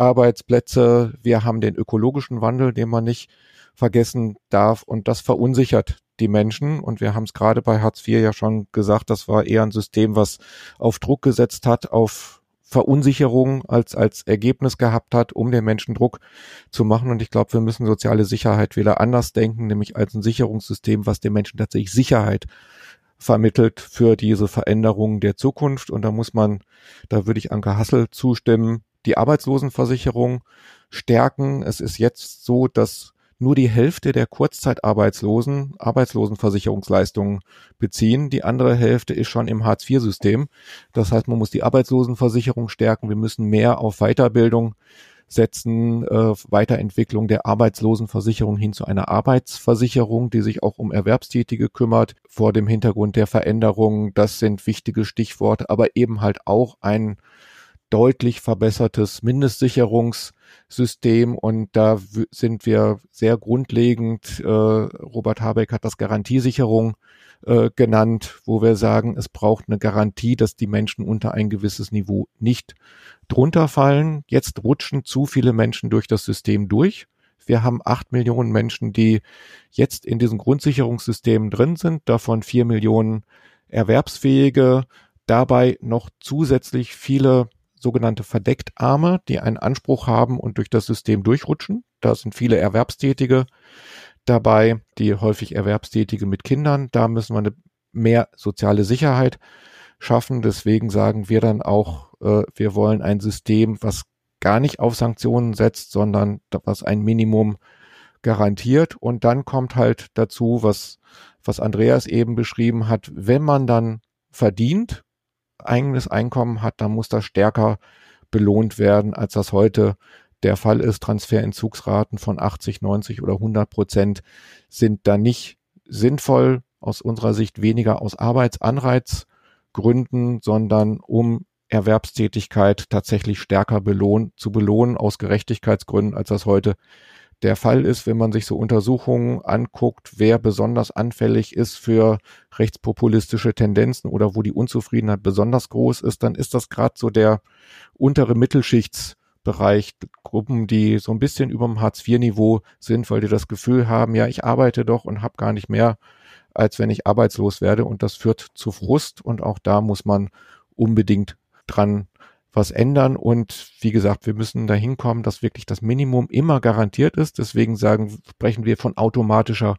Arbeitsplätze. Wir haben den ökologischen Wandel, den man nicht vergessen darf. Und das verunsichert die Menschen. Und wir haben es gerade bei Hartz IV ja schon gesagt, das war eher ein System, was auf Druck gesetzt hat, auf Verunsicherung als, als Ergebnis gehabt hat, um den Menschen Druck zu machen. Und ich glaube, wir müssen soziale Sicherheit wieder anders denken, nämlich als ein Sicherungssystem, was den Menschen tatsächlich Sicherheit vermittelt für diese Veränderungen der Zukunft. Und da muss man, da würde ich Anke Hassel zustimmen, die Arbeitslosenversicherung stärken. Es ist jetzt so, dass nur die Hälfte der Kurzzeitarbeitslosen Arbeitslosenversicherungsleistungen beziehen. Die andere Hälfte ist schon im Hartz-IV-System. Das heißt, man muss die Arbeitslosenversicherung stärken. Wir müssen mehr auf Weiterbildung setzen, äh, Weiterentwicklung der Arbeitslosenversicherung hin zu einer Arbeitsversicherung, die sich auch um Erwerbstätige kümmert, vor dem Hintergrund der Veränderungen. Das sind wichtige Stichworte, aber eben halt auch ein deutlich verbessertes Mindestsicherungssystem und da sind wir sehr grundlegend, äh, Robert Habeck hat das Garantiesicherung äh, genannt, wo wir sagen, es braucht eine Garantie, dass die Menschen unter ein gewisses Niveau nicht drunter fallen. Jetzt rutschen zu viele Menschen durch das System durch. Wir haben acht Millionen Menschen, die jetzt in diesen Grundsicherungssystemen drin sind, davon vier Millionen Erwerbsfähige, dabei noch zusätzlich viele sogenannte Verdeckt-Arme, die einen Anspruch haben und durch das System durchrutschen. Da sind viele Erwerbstätige dabei, die häufig Erwerbstätige mit Kindern. Da müssen wir eine mehr soziale Sicherheit schaffen. Deswegen sagen wir dann auch, äh, wir wollen ein System, was gar nicht auf Sanktionen setzt, sondern was ein Minimum garantiert. Und dann kommt halt dazu, was, was Andreas eben beschrieben hat, wenn man dann verdient, eigenes Einkommen hat, dann muss das stärker belohnt werden, als das heute der Fall ist, Transferentzugsraten von 80, 90 oder 100 Prozent sind da nicht sinnvoll, aus unserer Sicht weniger aus Arbeitsanreizgründen, sondern um Erwerbstätigkeit tatsächlich stärker belohnt, zu belohnen aus Gerechtigkeitsgründen, als das heute der Fall ist, wenn man sich so Untersuchungen anguckt, wer besonders anfällig ist für rechtspopulistische Tendenzen oder wo die Unzufriedenheit besonders groß ist, dann ist das gerade so der untere Mittelschichtsbereich, Gruppen, die so ein bisschen über dem Hartz-IV-Niveau sind, weil die das Gefühl haben, ja, ich arbeite doch und habe gar nicht mehr, als wenn ich arbeitslos werde. Und das führt zu Frust und auch da muss man unbedingt dran was ändern. Und wie gesagt, wir müssen dahin kommen, dass wirklich das Minimum immer garantiert ist. Deswegen sagen, sprechen wir von automatischer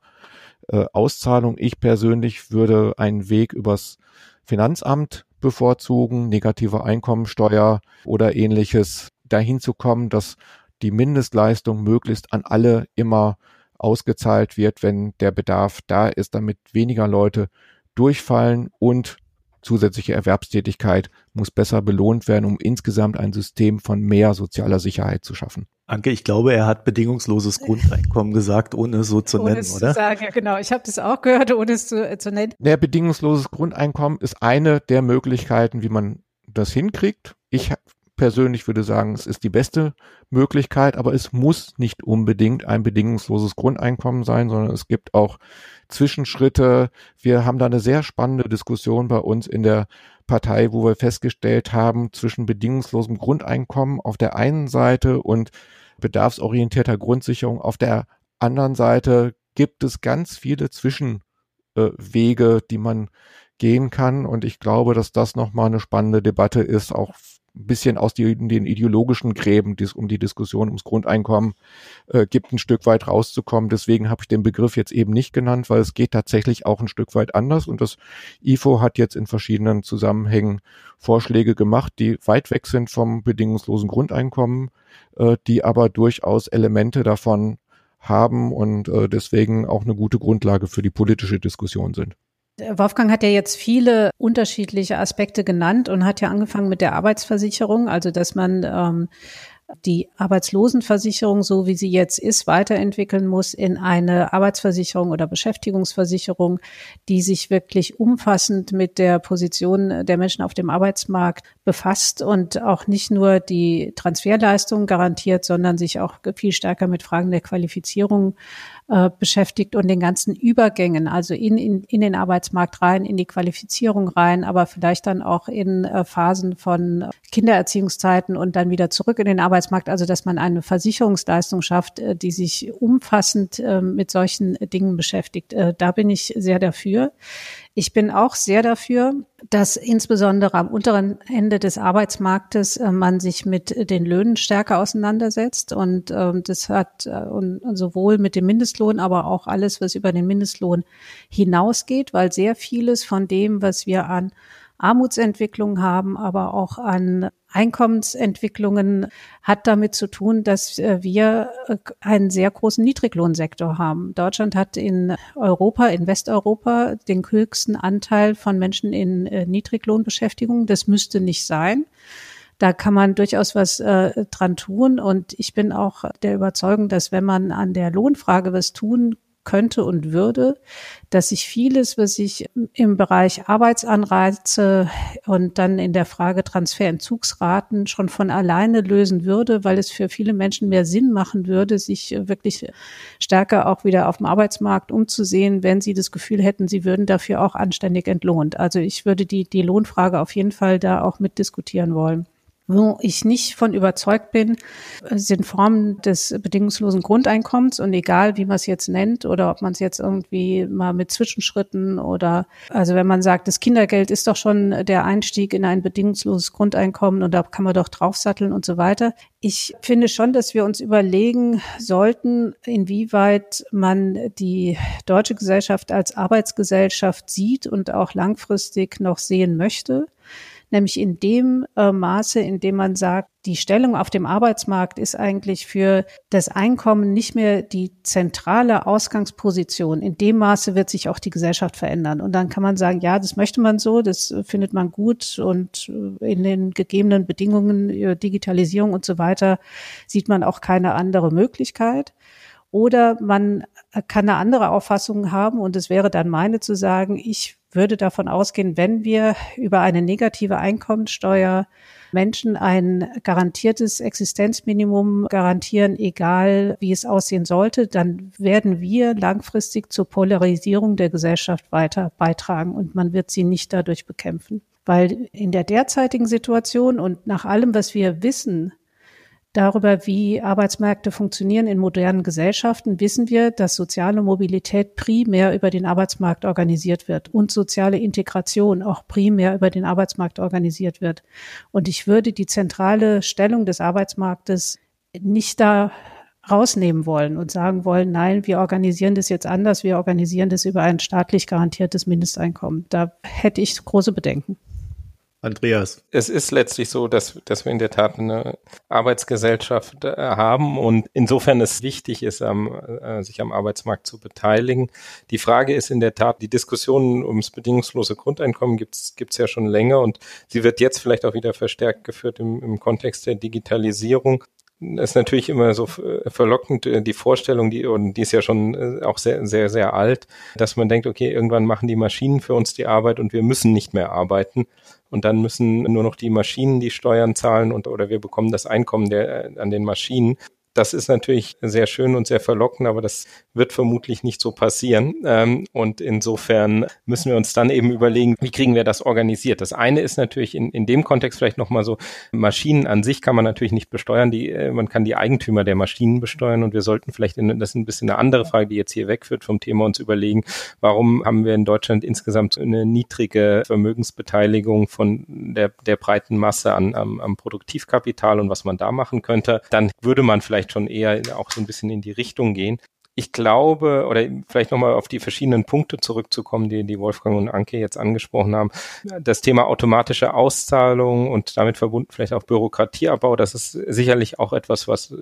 äh, Auszahlung. Ich persönlich würde einen Weg übers Finanzamt bevorzugen, negative Einkommensteuer oder ähnliches, dahin zu kommen, dass die Mindestleistung möglichst an alle immer ausgezahlt wird, wenn der Bedarf da ist, damit weniger Leute durchfallen und zusätzliche Erwerbstätigkeit muss besser belohnt werden, um insgesamt ein System von mehr sozialer Sicherheit zu schaffen. Anke, ich glaube, er hat bedingungsloses Grundeinkommen gesagt, ohne es so zu ohne nennen, es oder? Zu sagen, ja, genau. Ich habe das auch gehört, ohne es zu, zu nennen. Der bedingungsloses Grundeinkommen ist eine der Möglichkeiten, wie man das hinkriegt. Ich persönlich würde sagen, es ist die beste Möglichkeit, aber es muss nicht unbedingt ein bedingungsloses Grundeinkommen sein, sondern es gibt auch Zwischenschritte. Wir haben da eine sehr spannende Diskussion bei uns in der Partei, wo wir festgestellt haben, zwischen bedingungslosem Grundeinkommen auf der einen Seite und bedarfsorientierter Grundsicherung auf der anderen Seite gibt es ganz viele Zwischenwege, die man gehen kann. Und ich glaube, dass das nochmal eine spannende Debatte ist, auch ein bisschen aus die, den ideologischen Gräben, die es um die Diskussion ums Grundeinkommen äh, gibt, ein Stück weit rauszukommen. Deswegen habe ich den Begriff jetzt eben nicht genannt, weil es geht tatsächlich auch ein Stück weit anders. Und das IFO hat jetzt in verschiedenen Zusammenhängen Vorschläge gemacht, die weit weg sind vom bedingungslosen Grundeinkommen, äh, die aber durchaus Elemente davon haben und äh, deswegen auch eine gute Grundlage für die politische Diskussion sind. Wolfgang hat ja jetzt viele unterschiedliche Aspekte genannt und hat ja angefangen mit der Arbeitsversicherung, also dass man ähm, die Arbeitslosenversicherung, so wie sie jetzt ist, weiterentwickeln muss in eine Arbeitsversicherung oder Beschäftigungsversicherung, die sich wirklich umfassend mit der Position der Menschen auf dem Arbeitsmarkt befasst und auch nicht nur die Transferleistungen garantiert, sondern sich auch viel stärker mit Fragen der Qualifizierung äh, beschäftigt und den ganzen Übergängen, also in, in, in den Arbeitsmarkt rein, in die Qualifizierung rein, aber vielleicht dann auch in äh, Phasen von Kindererziehungszeiten und dann wieder zurück in den Arbeitsmarkt, also dass man eine Versicherungsleistung schafft, äh, die sich umfassend äh, mit solchen Dingen beschäftigt. Äh, da bin ich sehr dafür. Ich bin auch sehr dafür, dass insbesondere am unteren Ende des Arbeitsmarktes äh, man sich mit den Löhnen stärker auseinandersetzt. Und ähm, das hat äh, und, sowohl mit dem Mindestlohn, aber auch alles, was über den Mindestlohn hinausgeht, weil sehr vieles von dem, was wir an Armutsentwicklung haben, aber auch an Einkommensentwicklungen hat damit zu tun, dass äh, wir äh, einen sehr großen Niedriglohnsektor haben. Deutschland hat in Europa, in Westeuropa, den höchsten Anteil von Menschen in äh, Niedriglohnbeschäftigung. Das müsste nicht sein. Da kann man durchaus was äh, dran tun. Und ich bin auch der Überzeugung, dass wenn man an der Lohnfrage was tun könnte und würde, dass sich vieles, was sich im Bereich Arbeitsanreize und dann in der Frage Transferentzugsraten schon von alleine lösen würde, weil es für viele Menschen mehr Sinn machen würde, sich wirklich stärker auch wieder auf dem Arbeitsmarkt umzusehen, wenn sie das Gefühl hätten, sie würden dafür auch anständig entlohnt. Also ich würde die, die Lohnfrage auf jeden Fall da auch mitdiskutieren wollen. Wo ich nicht von überzeugt bin, sind Formen des bedingungslosen Grundeinkommens und egal, wie man es jetzt nennt oder ob man es jetzt irgendwie mal mit Zwischenschritten oder, also wenn man sagt, das Kindergeld ist doch schon der Einstieg in ein bedingungsloses Grundeinkommen und da kann man doch draufsatteln und so weiter. Ich finde schon, dass wir uns überlegen sollten, inwieweit man die deutsche Gesellschaft als Arbeitsgesellschaft sieht und auch langfristig noch sehen möchte nämlich in dem äh, Maße, in dem man sagt, die Stellung auf dem Arbeitsmarkt ist eigentlich für das Einkommen nicht mehr die zentrale Ausgangsposition. In dem Maße wird sich auch die Gesellschaft verändern. Und dann kann man sagen, ja, das möchte man so, das findet man gut und äh, in den gegebenen Bedingungen, äh, Digitalisierung und so weiter, sieht man auch keine andere Möglichkeit. Oder man kann eine andere Auffassung haben und es wäre dann meine zu sagen, ich würde davon ausgehen, wenn wir über eine negative Einkommensteuer Menschen ein garantiertes Existenzminimum garantieren, egal wie es aussehen sollte, dann werden wir langfristig zur Polarisierung der Gesellschaft weiter beitragen und man wird sie nicht dadurch bekämpfen. Weil in der derzeitigen Situation und nach allem, was wir wissen, darüber, wie Arbeitsmärkte funktionieren in modernen Gesellschaften, wissen wir, dass soziale Mobilität primär über den Arbeitsmarkt organisiert wird und soziale Integration auch primär über den Arbeitsmarkt organisiert wird. Und ich würde die zentrale Stellung des Arbeitsmarktes nicht da rausnehmen wollen und sagen wollen, nein, wir organisieren das jetzt anders, wir organisieren das über ein staatlich garantiertes Mindesteinkommen. Da hätte ich große Bedenken. Andreas. Es ist letztlich so, dass, dass wir in der Tat eine Arbeitsgesellschaft äh, haben und insofern es wichtig ist, am, äh, sich am Arbeitsmarkt zu beteiligen. Die Frage ist in der Tat, die Diskussion ums bedingungslose Grundeinkommen gibt es ja schon länger und sie wird jetzt vielleicht auch wieder verstärkt geführt im, im Kontext der Digitalisierung ist natürlich immer so verlockend äh, die Vorstellung, die und die ist ja schon äh, auch sehr sehr sehr alt, dass man denkt, okay, irgendwann machen die Maschinen für uns die Arbeit und wir müssen nicht mehr arbeiten und dann müssen nur noch die Maschinen die Steuern zahlen und oder wir bekommen das Einkommen der an den Maschinen. Das ist natürlich sehr schön und sehr verlockend, aber das wird vermutlich nicht so passieren. Ähm, und insofern müssen wir uns dann eben überlegen, wie kriegen wir das organisiert. Das eine ist natürlich in, in dem Kontext vielleicht nochmal so, Maschinen an sich kann man natürlich nicht besteuern. Die, äh, man kann die Eigentümer der Maschinen besteuern und wir sollten vielleicht, in, das ist ein bisschen eine andere Frage, die jetzt hier wegführt vom Thema, uns überlegen, warum haben wir in Deutschland insgesamt eine niedrige Vermögensbeteiligung von der, der breiten Masse an, am, am Produktivkapital und was man da machen könnte. Dann würde man vielleicht vielleicht schon eher auch so ein bisschen in die Richtung gehen. Ich glaube, oder vielleicht nochmal auf die verschiedenen Punkte zurückzukommen, die, die Wolfgang und Anke jetzt angesprochen haben. Das Thema automatische Auszahlung und damit verbunden vielleicht auch Bürokratieabbau, das ist sicherlich auch etwas, was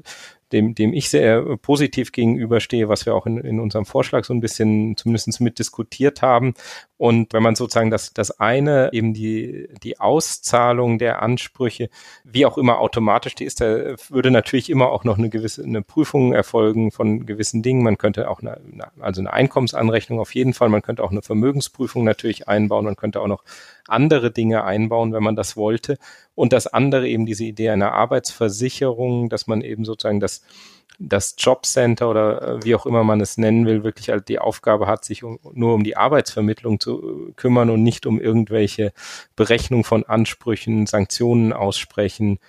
dem, dem ich sehr positiv gegenüberstehe, was wir auch in, in unserem Vorschlag so ein bisschen zumindest mitdiskutiert haben. Und wenn man sozusagen das, das eine, eben die, die Auszahlung der Ansprüche, wie auch immer automatisch die ist, da würde natürlich immer auch noch eine gewisse eine Prüfung erfolgen von gewissen Dingen. Man könnte auch eine, also eine Einkommensanrechnung auf jeden Fall, man könnte auch eine Vermögensprüfung natürlich einbauen, man könnte auch noch andere Dinge einbauen, wenn man das wollte. Und das andere eben diese Idee einer Arbeitsversicherung, dass man eben sozusagen das das Jobcenter oder äh, wie auch immer man es nennen will, wirklich halt die Aufgabe hat, sich um, nur um die Arbeitsvermittlung zu kümmern und nicht um irgendwelche Berechnung von Ansprüchen, Sanktionen aussprechen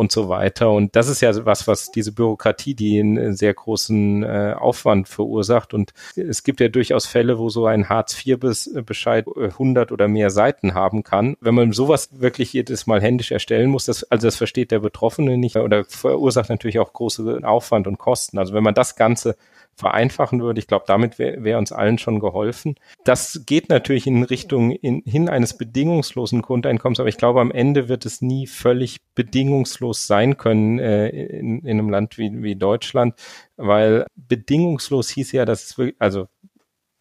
und so weiter. Und das ist ja was, was diese Bürokratie, die einen sehr großen äh, Aufwand verursacht. Und es gibt ja durchaus Fälle, wo so ein Hartz-IV-Bescheid 100 oder mehr Seiten haben kann. Wenn man sowas wirklich jedes Mal händisch erstellen muss, das, also das versteht der Betroffene nicht oder verursacht natürlich auch große Aufwand und Kosten. Also wenn man das Ganze vereinfachen würde. Ich glaube, damit wäre wär uns allen schon geholfen. Das geht natürlich in Richtung in, hin eines bedingungslosen Grundeinkommens, aber ich glaube, am Ende wird es nie völlig bedingungslos sein können äh, in, in einem Land wie, wie Deutschland, weil bedingungslos hieß ja, dass es wirklich, also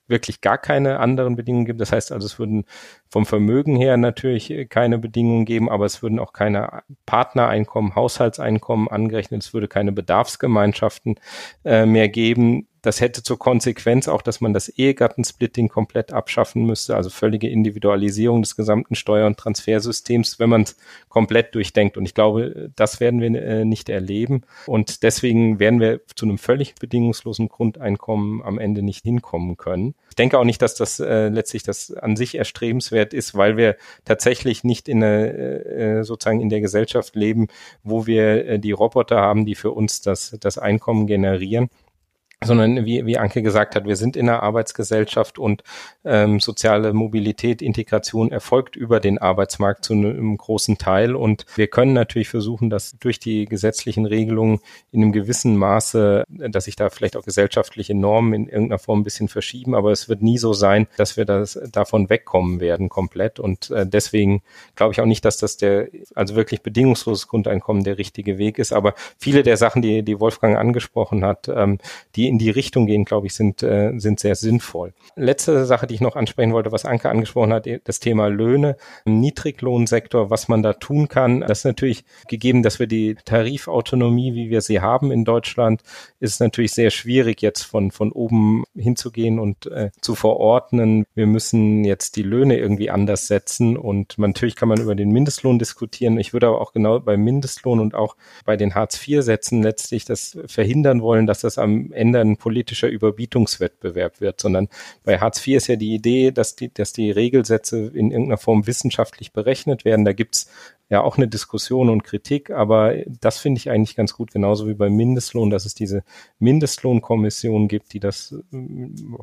wirklich gar keine anderen Bedingungen gibt. Das heißt also, es würden vom Vermögen her natürlich keine Bedingungen geben, aber es würden auch keine Partnereinkommen, Haushaltseinkommen angerechnet. Es würde keine Bedarfsgemeinschaften äh, mehr geben das hätte zur Konsequenz auch, dass man das Ehegattensplitting komplett abschaffen müsste, also völlige Individualisierung des gesamten Steuer- und Transfersystems, wenn man es komplett durchdenkt. Und ich glaube, das werden wir äh, nicht erleben. Und deswegen werden wir zu einem völlig bedingungslosen Grundeinkommen am Ende nicht hinkommen können. Ich denke auch nicht, dass das äh, letztlich das an sich erstrebenswert ist, weil wir tatsächlich nicht in eine, äh, sozusagen in der Gesellschaft leben, wo wir äh, die Roboter haben, die für uns das, das Einkommen generieren sondern wie, wie Anke gesagt hat, wir sind in einer Arbeitsgesellschaft und ähm, soziale Mobilität, Integration erfolgt über den Arbeitsmarkt zu einem großen Teil. Und wir können natürlich versuchen, dass durch die gesetzlichen Regelungen in einem gewissen Maße, dass sich da vielleicht auch gesellschaftliche Normen in irgendeiner Form ein bisschen verschieben, aber es wird nie so sein, dass wir das davon wegkommen werden komplett. Und äh, deswegen glaube ich auch nicht, dass das der also wirklich bedingungsloses Grundeinkommen der richtige Weg ist, aber viele der Sachen, die die Wolfgang angesprochen hat, ähm, die in die Richtung gehen, glaube ich, sind, äh, sind sehr sinnvoll. Letzte Sache, die ich noch ansprechen wollte, was Anke angesprochen hat, das Thema Löhne im Niedriglohnsektor, was man da tun kann. Das ist natürlich gegeben, dass wir die Tarifautonomie, wie wir sie haben in Deutschland, ist natürlich sehr schwierig, jetzt von, von oben hinzugehen und äh, zu verordnen. Wir müssen jetzt die Löhne irgendwie anders setzen und natürlich kann man über den Mindestlohn diskutieren. Ich würde aber auch genau beim Mindestlohn und auch bei den Hartz-IV-Sätzen letztlich das verhindern wollen, dass das am Ende ein politischer Überbietungswettbewerb wird, sondern bei Hartz IV ist ja die Idee, dass die, dass die Regelsätze in irgendeiner Form wissenschaftlich berechnet werden. Da gibt's ja auch eine Diskussion und Kritik, aber das finde ich eigentlich ganz gut, genauso wie beim Mindestlohn, dass es diese Mindestlohnkommission gibt, die das mm,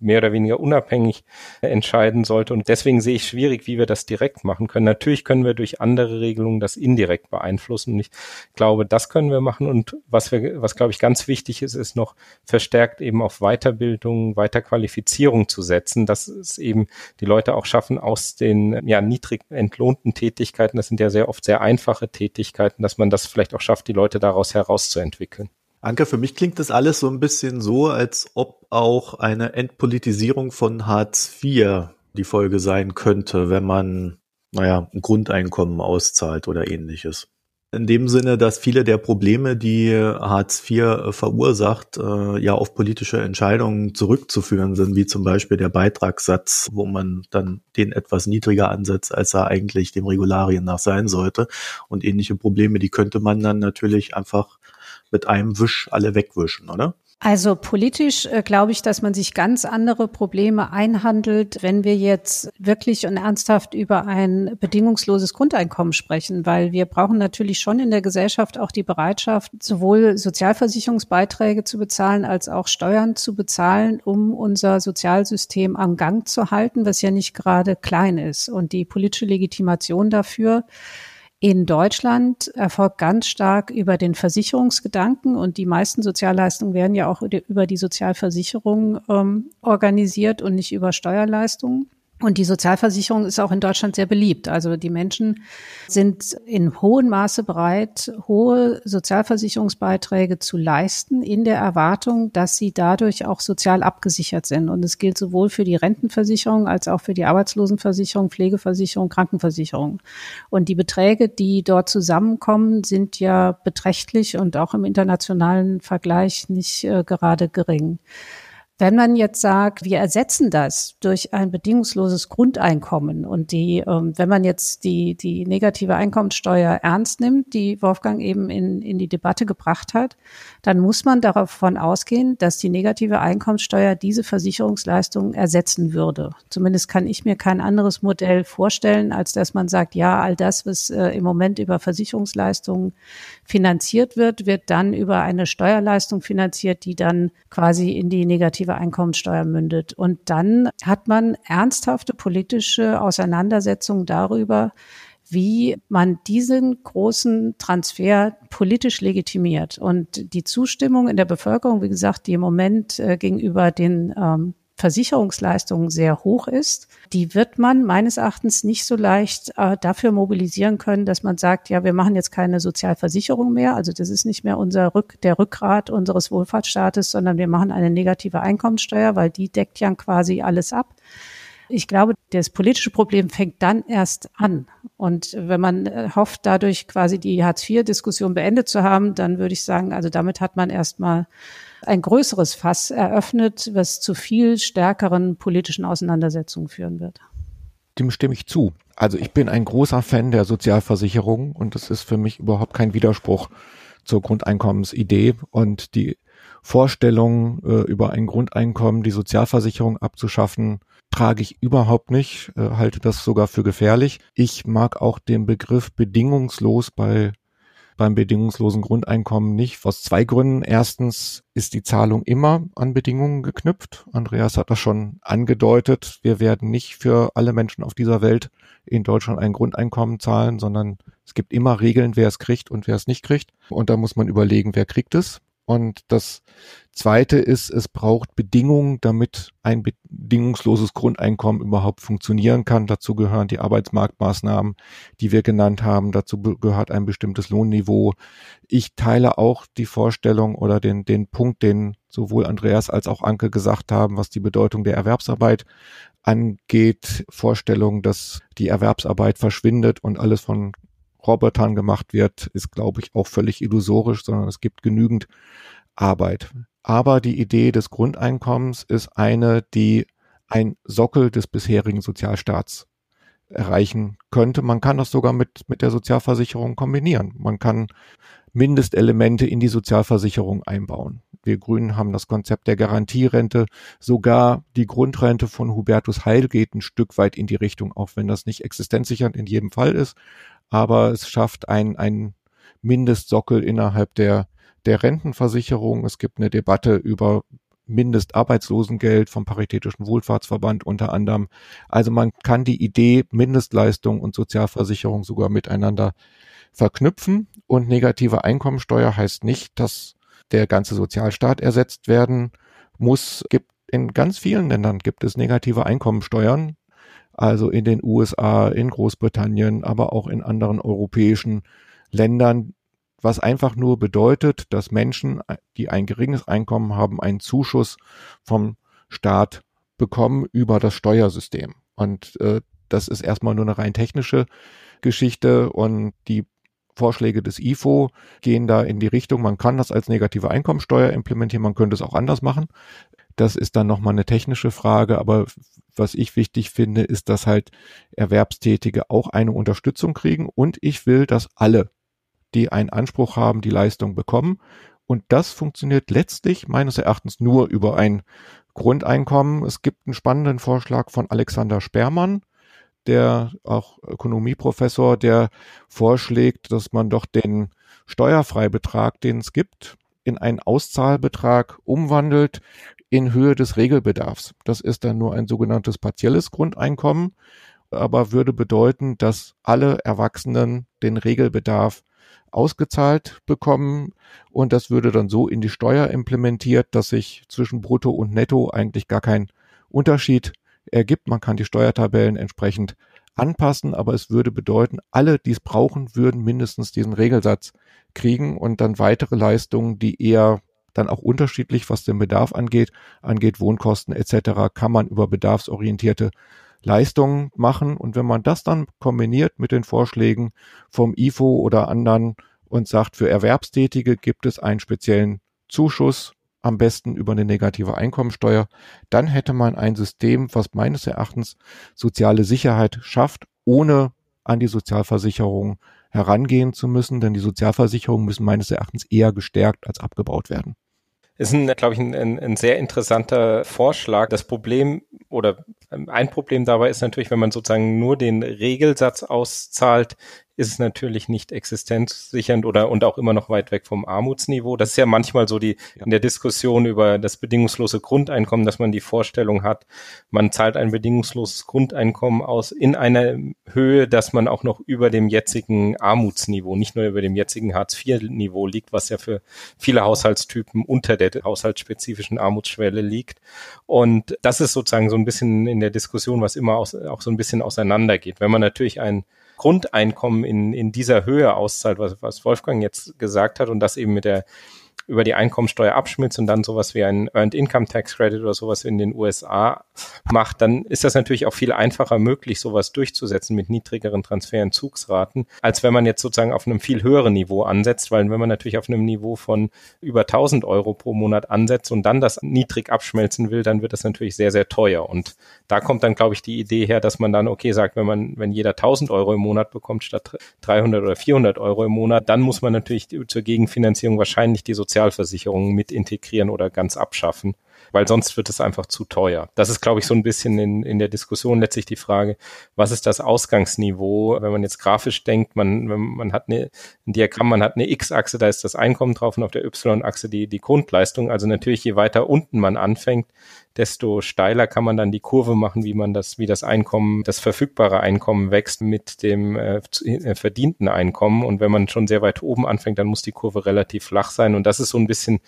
mehr oder weniger unabhängig entscheiden sollte. Und deswegen sehe ich schwierig, wie wir das direkt machen können. Natürlich können wir durch andere Regelungen das indirekt beeinflussen. Und ich glaube, das können wir machen. Und was wir, was glaube ich ganz wichtig ist, ist noch verstärkt eben auf Weiterbildung, Weiterqualifizierung zu setzen, dass es eben die Leute auch schaffen, aus den ja niedrig entlohnten Tätigkeiten, das sind ja sehr oft sehr einfache Tätigkeiten, dass man das vielleicht auch schafft, die Leute daraus herauszuentwickeln. Anke, für mich klingt das alles so ein bisschen so, als ob auch eine Entpolitisierung von Hartz IV die Folge sein könnte, wenn man, naja, ein Grundeinkommen auszahlt oder ähnliches. In dem Sinne, dass viele der Probleme, die Hartz IV äh, verursacht, äh, ja auf politische Entscheidungen zurückzuführen sind, wie zum Beispiel der Beitragssatz, wo man dann den etwas niedriger ansetzt, als er eigentlich dem Regularien nach sein sollte. Und ähnliche Probleme, die könnte man dann natürlich einfach mit einem Wisch alle wegwischen, oder? Also politisch äh, glaube ich, dass man sich ganz andere Probleme einhandelt, wenn wir jetzt wirklich und ernsthaft über ein bedingungsloses Grundeinkommen sprechen, weil wir brauchen natürlich schon in der Gesellschaft auch die Bereitschaft, sowohl Sozialversicherungsbeiträge zu bezahlen als auch Steuern zu bezahlen, um unser Sozialsystem am Gang zu halten, was ja nicht gerade klein ist. Und die politische Legitimation dafür in Deutschland erfolgt ganz stark über den Versicherungsgedanken und die meisten Sozialleistungen werden ja auch über die Sozialversicherung ähm, organisiert und nicht über Steuerleistungen. Und die Sozialversicherung ist auch in Deutschland sehr beliebt. Also die Menschen sind in hohem Maße bereit, hohe Sozialversicherungsbeiträge zu leisten, in der Erwartung, dass sie dadurch auch sozial abgesichert sind. Und es gilt sowohl für die Rentenversicherung als auch für die Arbeitslosenversicherung, Pflegeversicherung, Krankenversicherung. Und die Beträge, die dort zusammenkommen, sind ja beträchtlich und auch im internationalen Vergleich nicht äh, gerade gering. Wenn man jetzt sagt, wir ersetzen das durch ein bedingungsloses Grundeinkommen und die, ähm, wenn man jetzt die, die negative Einkommensteuer ernst nimmt, die Wolfgang eben in, in die Debatte gebracht hat, dann muss man davon ausgehen, dass die negative Einkommensteuer diese Versicherungsleistungen ersetzen würde. Zumindest kann ich mir kein anderes Modell vorstellen, als dass man sagt, ja, all das, was äh, im Moment über Versicherungsleistungen finanziert wird, wird dann über eine Steuerleistung finanziert, die dann quasi in die negative progressive Einkommensteuer mündet. Und dann hat man ernsthafte politische Auseinandersetzungen darüber, wie man diesen großen Transfer politisch legitimiert. Und die Zustimmung in der Bevölkerung, wie gesagt, die im Moment äh, gegenüber den ähm, Versicherungsleistungen sehr hoch ist, die wird man meines Erachtens nicht so leicht äh, dafür mobilisieren können, dass man sagt, ja, wir machen jetzt keine Sozialversicherung mehr. Also das ist nicht mehr unser Rück, der Rückgrat unseres Wohlfahrtsstaates, sondern wir machen eine negative Einkommensteuer, weil die deckt ja quasi alles ab. Ich glaube, das politische Problem fängt dann erst an. Und wenn man äh, hofft, dadurch quasi die Hartz-IV-Diskussion beendet zu haben, dann würde ich sagen, also damit hat man erstmal ein größeres Fass eröffnet, was zu viel stärkeren politischen Auseinandersetzungen führen wird. Dem stimme ich zu. Also ich bin ein großer Fan der Sozialversicherung und das ist für mich überhaupt kein Widerspruch zur Grundeinkommensidee und die Vorstellung, äh, über ein Grundeinkommen die Sozialversicherung abzuschaffen, trage ich überhaupt nicht, äh, halte das sogar für gefährlich. Ich mag auch den Begriff bedingungslos bei beim bedingungslosen Grundeinkommen nicht. Aus zwei Gründen. Erstens ist die Zahlung immer an Bedingungen geknüpft. Andreas hat das schon angedeutet. Wir werden nicht für alle Menschen auf dieser Welt in Deutschland ein Grundeinkommen zahlen, sondern es gibt immer Regeln, wer es kriegt und wer es nicht kriegt. Und da muss man überlegen, wer kriegt es. Und das Zweite ist, es braucht Bedingungen, damit ein bedingungsloses Grundeinkommen überhaupt funktionieren kann. Dazu gehören die Arbeitsmarktmaßnahmen, die wir genannt haben. Dazu gehört ein bestimmtes Lohnniveau. Ich teile auch die Vorstellung oder den, den Punkt, den sowohl Andreas als auch Anke gesagt haben, was die Bedeutung der Erwerbsarbeit angeht. Vorstellung, dass die Erwerbsarbeit verschwindet und alles von Robotern gemacht wird, ist, glaube ich, auch völlig illusorisch, sondern es gibt genügend Arbeit. Aber die Idee des Grundeinkommens ist eine, die ein Sockel des bisherigen Sozialstaats erreichen könnte. Man kann das sogar mit, mit der Sozialversicherung kombinieren. Man kann Mindestelemente in die Sozialversicherung einbauen. Wir Grünen haben das Konzept der Garantierente. Sogar die Grundrente von Hubertus Heil geht ein Stück weit in die Richtung, auch wenn das nicht existenzsichernd in jedem Fall ist aber es schafft ein, ein Mindestsockel innerhalb der, der Rentenversicherung. Es gibt eine Debatte über Mindestarbeitslosengeld vom Paritätischen Wohlfahrtsverband unter anderem. Also man kann die Idee Mindestleistung und Sozialversicherung sogar miteinander verknüpfen und negative Einkommensteuer heißt nicht, dass der ganze Sozialstaat ersetzt werden muss. Gibt in ganz vielen Ländern gibt es negative Einkommensteuern also in den USA, in Großbritannien, aber auch in anderen europäischen Ländern, was einfach nur bedeutet, dass Menschen, die ein geringes Einkommen haben, einen Zuschuss vom Staat bekommen über das Steuersystem. Und äh, das ist erstmal nur eine rein technische Geschichte und die Vorschläge des IFO gehen da in die Richtung, man kann das als negative Einkommensteuer implementieren, man könnte es auch anders machen. Das ist dann nochmal eine technische Frage, aber was ich wichtig finde, ist, dass halt Erwerbstätige auch eine Unterstützung kriegen und ich will, dass alle, die einen Anspruch haben, die Leistung bekommen. Und das funktioniert letztlich meines Erachtens nur über ein Grundeinkommen. Es gibt einen spannenden Vorschlag von Alexander Sperrmann, der auch Ökonomieprofessor, der vorschlägt, dass man doch den Steuerfreibetrag, den es gibt, in einen Auszahlbetrag umwandelt, in Höhe des Regelbedarfs. Das ist dann nur ein sogenanntes partielles Grundeinkommen, aber würde bedeuten, dass alle Erwachsenen den Regelbedarf ausgezahlt bekommen und das würde dann so in die Steuer implementiert, dass sich zwischen Brutto und Netto eigentlich gar kein Unterschied ergibt. Man kann die Steuertabellen entsprechend anpassen, aber es würde bedeuten, alle, die es brauchen, würden mindestens diesen Regelsatz kriegen und dann weitere Leistungen, die eher dann auch unterschiedlich, was den Bedarf angeht, angeht Wohnkosten etc., kann man über bedarfsorientierte Leistungen machen. Und wenn man das dann kombiniert mit den Vorschlägen vom IFO oder anderen und sagt, für Erwerbstätige gibt es einen speziellen Zuschuss, am besten über eine negative Einkommensteuer, dann hätte man ein System, was meines Erachtens soziale Sicherheit schafft, ohne an die Sozialversicherung herangehen zu müssen, denn die Sozialversicherungen müssen meines Erachtens eher gestärkt als abgebaut werden. Ist ein, glaube ich, ein, ein sehr interessanter Vorschlag. Das Problem oder ein Problem dabei ist natürlich, wenn man sozusagen nur den Regelsatz auszahlt, ist es natürlich nicht existenzsichernd oder und auch immer noch weit weg vom Armutsniveau. Das ist ja manchmal so die ja. in der Diskussion über das bedingungslose Grundeinkommen, dass man die Vorstellung hat, man zahlt ein bedingungsloses Grundeinkommen aus in einer Höhe, dass man auch noch über dem jetzigen Armutsniveau, nicht nur über dem jetzigen Hartz-IV-Niveau liegt, was ja für viele Haushaltstypen unter der haushaltsspezifischen Armutsschwelle liegt. Und das ist sozusagen so ein bisschen in der Diskussion, was immer auch, auch so ein bisschen auseinandergeht. Wenn man natürlich ein Grundeinkommen in, in dieser Höhe auszahlt, was, was Wolfgang jetzt gesagt hat und das eben mit der über die Einkommensteuer abschmilzt und dann sowas wie ein Earned Income Tax Credit oder sowas in den USA macht, dann ist das natürlich auch viel einfacher möglich, sowas durchzusetzen mit niedrigeren Transferentzugsraten, als wenn man jetzt sozusagen auf einem viel höheren Niveau ansetzt, weil wenn man natürlich auf einem Niveau von über 1000 Euro pro Monat ansetzt und dann das niedrig abschmelzen will, dann wird das natürlich sehr, sehr teuer. Und da kommt dann, glaube ich, die Idee her, dass man dann, okay, sagt, wenn man, wenn jeder 1000 Euro im Monat bekommt statt 300 oder 400 Euro im Monat, dann muss man natürlich zur Gegenfinanzierung wahrscheinlich die sozialen Sozialversicherungen mit integrieren oder ganz abschaffen. Weil sonst wird es einfach zu teuer. Das ist, glaube ich, so ein bisschen in, in der Diskussion letztlich die Frage, was ist das Ausgangsniveau, wenn man jetzt grafisch denkt, man, man hat eine, ein Diagramm, man hat eine X-Achse, da ist das Einkommen drauf und auf der Y-Achse die, die Grundleistung. Also natürlich, je weiter unten man anfängt, desto steiler kann man dann die Kurve machen, wie man das, wie das Einkommen, das verfügbare Einkommen wächst mit dem äh, verdienten Einkommen. Und wenn man schon sehr weit oben anfängt, dann muss die Kurve relativ flach sein. Und das ist so ein bisschen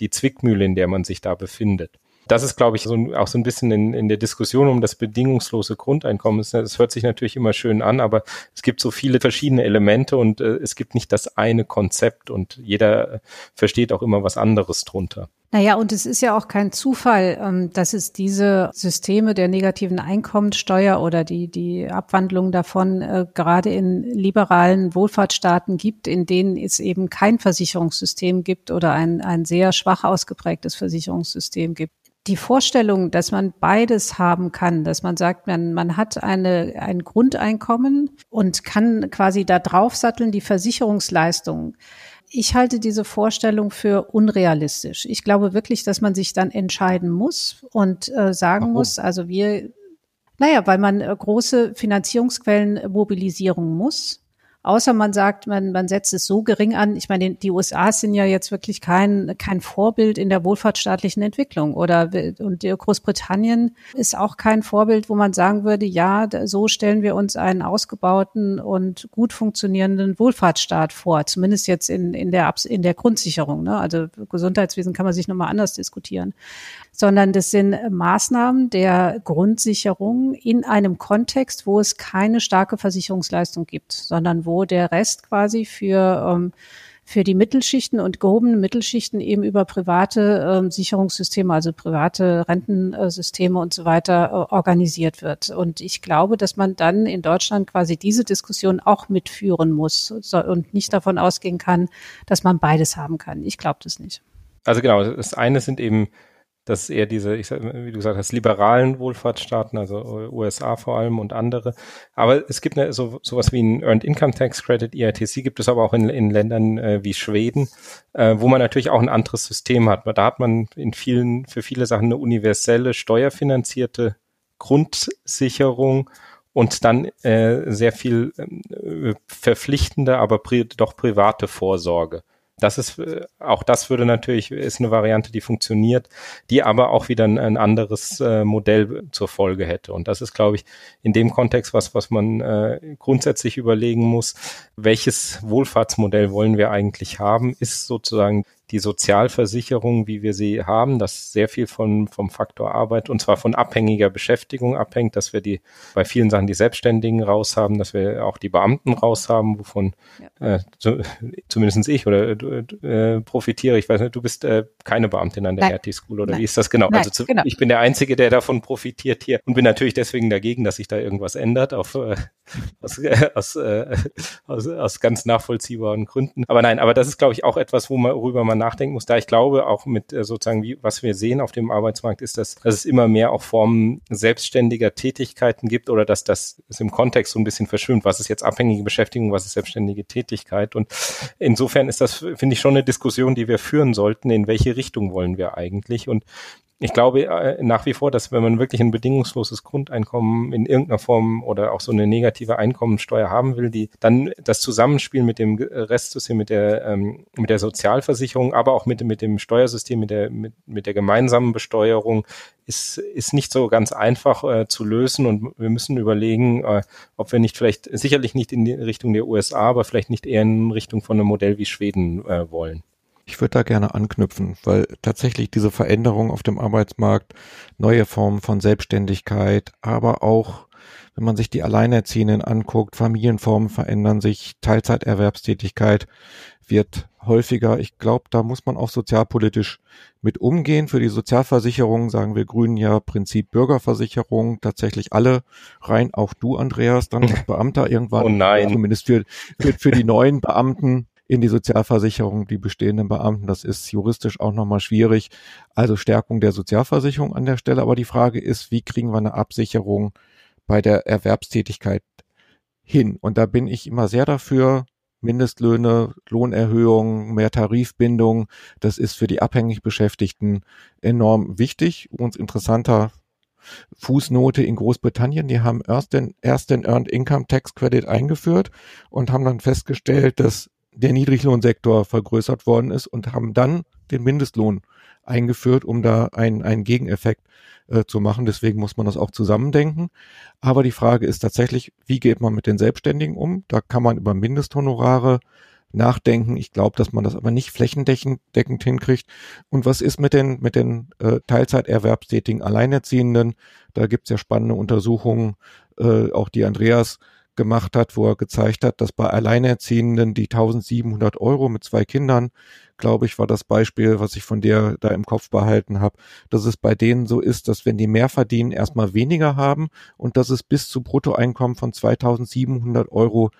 die Zwickmühle, in der man sich da befindet. Das ist, glaube ich, so, auch so ein bisschen in, in der Diskussion um das bedingungslose Grundeinkommen. Es hört sich natürlich immer schön an, aber es gibt so viele verschiedene Elemente und äh, es gibt nicht das eine Konzept und jeder versteht auch immer was anderes drunter. Naja, und es ist ja auch kein Zufall, ähm, dass es diese Systeme der negativen Einkommensteuer oder die, die Abwandlung davon äh, gerade in liberalen Wohlfahrtsstaaten gibt, in denen es eben kein Versicherungssystem gibt oder ein, ein sehr schwach ausgeprägtes Versicherungssystem gibt. Die Vorstellung, dass man beides haben kann, dass man sagt, man, man hat eine, ein Grundeinkommen und kann quasi da draufsatteln die Versicherungsleistung ich halte diese Vorstellung für unrealistisch. Ich glaube wirklich, dass man sich dann entscheiden muss und äh, sagen Warum? muss, also wir, naja, weil man äh, große Finanzierungsquellen mobilisieren muss. Außer man sagt, man, man setzt es so gering an. Ich meine, die USA sind ja jetzt wirklich kein, kein Vorbild in der wohlfahrtsstaatlichen Entwicklung. Oder und Großbritannien ist auch kein Vorbild, wo man sagen würde, ja, so stellen wir uns einen ausgebauten und gut funktionierenden Wohlfahrtsstaat vor. Zumindest jetzt in, in, der, in der Grundsicherung. Ne? Also Gesundheitswesen kann man sich nochmal anders diskutieren sondern das sind Maßnahmen der Grundsicherung in einem Kontext, wo es keine starke Versicherungsleistung gibt, sondern wo der Rest quasi für ähm, für die Mittelschichten und gehobene Mittelschichten eben über private ähm, Sicherungssysteme, also private Rentensysteme und so weiter äh, organisiert wird. Und ich glaube, dass man dann in Deutschland quasi diese Diskussion auch mitführen muss und nicht davon ausgehen kann, dass man beides haben kann. Ich glaube das nicht. Also genau, das eine sind eben dass eher diese, ich sag, wie du gesagt hast, liberalen Wohlfahrtsstaaten, also USA vor allem und andere. Aber es gibt eine, so sowas wie ein Earned Income Tax Credit, EITC, gibt es aber auch in, in Ländern äh, wie Schweden, äh, wo man natürlich auch ein anderes System hat. Da hat man in vielen, für viele Sachen eine universelle, steuerfinanzierte Grundsicherung und dann äh, sehr viel äh, verpflichtende, aber pri doch private Vorsorge. Das ist, äh, auch das würde natürlich, ist eine Variante, die funktioniert, die aber auch wieder ein, ein anderes äh, Modell zur Folge hätte. Und das ist, glaube ich, in dem Kontext was, was man äh, grundsätzlich überlegen muss. Welches Wohlfahrtsmodell wollen wir eigentlich haben? Ist sozusagen die Sozialversicherung, wie wir sie haben, das sehr viel von, vom Faktor Arbeit und zwar von abhängiger Beschäftigung abhängt, dass wir die bei vielen Sachen die Selbstständigen raus haben, dass wir auch die Beamten raus haben, wovon ja. äh, so, zumindest ich oder äh, profitiere. Ich weiß nicht, du bist äh, keine Beamtin an der RT School oder Nein. wie ist das genau? Nein, also zu, genau. ich bin der Einzige, der davon profitiert hier und bin natürlich deswegen dagegen, dass sich da irgendwas ändert auf äh, aus, äh, aus, äh, aus, aus ganz nachvollziehbaren Gründen. Aber nein, aber das ist, glaube ich, auch etwas, wo man, worüber man nachdenken muss. Da ich glaube, auch mit äh, sozusagen, wie, was wir sehen auf dem Arbeitsmarkt, ist, dass, dass es immer mehr auch Formen selbstständiger Tätigkeiten gibt oder dass das ist im Kontext so ein bisschen verschwimmt. Was ist jetzt abhängige Beschäftigung, was ist selbstständige Tätigkeit? Und insofern ist das, finde ich, schon eine Diskussion, die wir führen sollten. In welche Richtung wollen wir eigentlich? Und ich glaube äh, nach wie vor, dass wenn man wirklich ein bedingungsloses Grundeinkommen in irgendeiner Form oder auch so eine negative Einkommensteuer haben will, die dann das Zusammenspiel mit dem Restsystem, mit der ähm, mit der Sozialversicherung, aber auch mit mit dem Steuersystem, mit der mit, mit der gemeinsamen Besteuerung ist ist nicht so ganz einfach äh, zu lösen und wir müssen überlegen, äh, ob wir nicht vielleicht sicherlich nicht in die Richtung der USA, aber vielleicht nicht eher in Richtung von einem Modell wie Schweden äh, wollen. Ich würde da gerne anknüpfen, weil tatsächlich diese Veränderung auf dem Arbeitsmarkt, neue Formen von Selbstständigkeit, aber auch, wenn man sich die Alleinerziehenden anguckt, Familienformen verändern sich, Teilzeiterwerbstätigkeit wird häufiger. Ich glaube, da muss man auch sozialpolitisch mit umgehen. Für die Sozialversicherung sagen wir Grünen ja Prinzip Bürgerversicherung, tatsächlich alle rein, auch du, Andreas, dann als Beamter irgendwann. Oh nein. Zumindest für, für, für die neuen Beamten in die Sozialversicherung die bestehenden Beamten. Das ist juristisch auch nochmal schwierig. Also Stärkung der Sozialversicherung an der Stelle. Aber die Frage ist, wie kriegen wir eine Absicherung bei der Erwerbstätigkeit hin? Und da bin ich immer sehr dafür, Mindestlöhne, Lohnerhöhungen, mehr Tarifbindung. Das ist für die abhängig Beschäftigten enorm wichtig. Uns interessanter Fußnote in Großbritannien, die haben erst den, erst den Earned Income Tax Credit eingeführt und haben dann festgestellt, dass der Niedriglohnsektor vergrößert worden ist und haben dann den Mindestlohn eingeführt, um da einen, einen Gegeneffekt äh, zu machen. Deswegen muss man das auch zusammendenken. Aber die Frage ist tatsächlich, wie geht man mit den Selbstständigen um? Da kann man über Mindesthonorare nachdenken. Ich glaube, dass man das aber nicht flächendeckend hinkriegt. Und was ist mit den, mit den äh, Teilzeiterwerbstätigen Alleinerziehenden? Da gibt's ja spannende Untersuchungen, äh, auch die Andreas gemacht hat, wo er gezeigt hat, dass bei Alleinerziehenden die 1700 Euro mit zwei Kindern, glaube ich, war das Beispiel, was ich von dir da im Kopf behalten habe, dass es bei denen so ist, dass wenn die mehr verdienen, erstmal weniger haben und dass es bis zu Bruttoeinkommen von 2700 Euro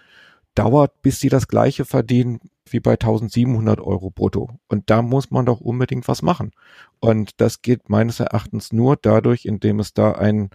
dauert, bis sie das gleiche verdienen wie bei 1700 Euro brutto. Und da muss man doch unbedingt was machen. Und das geht meines Erachtens nur dadurch, indem es da einen,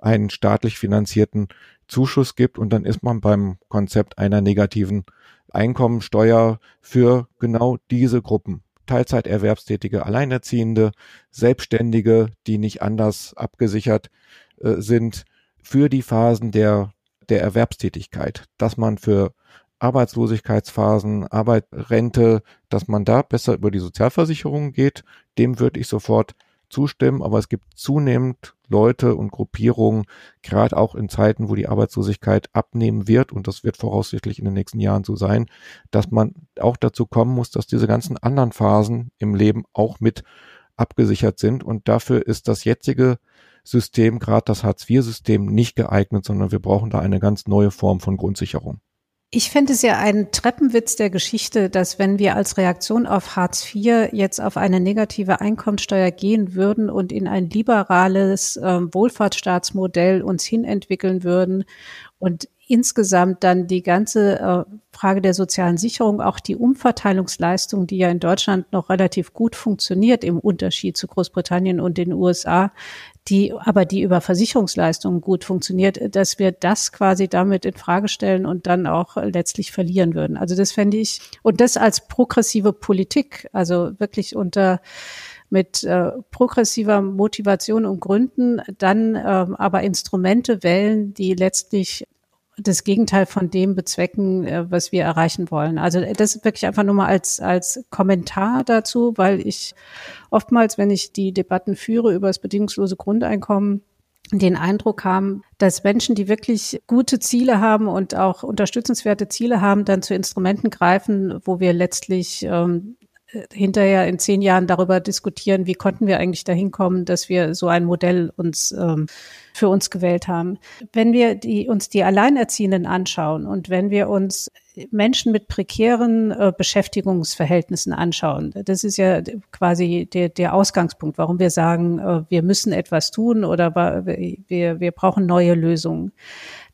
einen staatlich finanzierten Zuschuss gibt und dann ist man beim Konzept einer negativen Einkommensteuer für genau diese Gruppen. Teilzeiterwerbstätige Alleinerziehende, Selbstständige, die nicht anders abgesichert äh, sind, für die Phasen der der Erwerbstätigkeit, dass man für Arbeitslosigkeitsphasen, Arbeit, Rente, dass man da besser über die Sozialversicherung geht, dem würde ich sofort zustimmen. Aber es gibt zunehmend Leute und Gruppierungen, gerade auch in Zeiten, wo die Arbeitslosigkeit abnehmen wird, und das wird voraussichtlich in den nächsten Jahren so sein, dass man auch dazu kommen muss, dass diese ganzen anderen Phasen im Leben auch mit abgesichert sind. Und dafür ist das jetzige System, gerade das Hartz-IV-System, nicht geeignet, sondern wir brauchen da eine ganz neue Form von Grundsicherung. Ich fände es ja ein Treppenwitz der Geschichte, dass wenn wir als Reaktion auf Hartz IV jetzt auf eine negative Einkommensteuer gehen würden und in ein liberales äh, Wohlfahrtsstaatsmodell uns hinentwickeln würden und insgesamt dann die ganze äh, Frage der sozialen Sicherung, auch die Umverteilungsleistung, die ja in Deutschland noch relativ gut funktioniert im Unterschied zu Großbritannien und den USA, die aber die über Versicherungsleistungen gut funktioniert, dass wir das quasi damit in Frage stellen und dann auch letztlich verlieren würden. Also das fände ich und das als progressive Politik, also wirklich unter mit äh, progressiver Motivation und Gründen dann ähm, aber Instrumente wählen, die letztlich das Gegenteil von dem bezwecken, äh, was wir erreichen wollen. Also das ist wirklich einfach nur mal als, als Kommentar dazu, weil ich oftmals, wenn ich die Debatten führe über das bedingungslose Grundeinkommen, den Eindruck haben, dass Menschen, die wirklich gute Ziele haben und auch unterstützenswerte Ziele haben, dann zu Instrumenten greifen, wo wir letztlich ähm, hinterher in zehn Jahren darüber diskutieren, wie konnten wir eigentlich dahin kommen, dass wir so ein Modell uns ähm, für uns gewählt haben. Wenn wir die, uns die Alleinerziehenden anschauen und wenn wir uns Menschen mit prekären äh, Beschäftigungsverhältnissen anschauen, das ist ja quasi der, der Ausgangspunkt, warum wir sagen, äh, wir müssen etwas tun oder wir, wir brauchen neue Lösungen.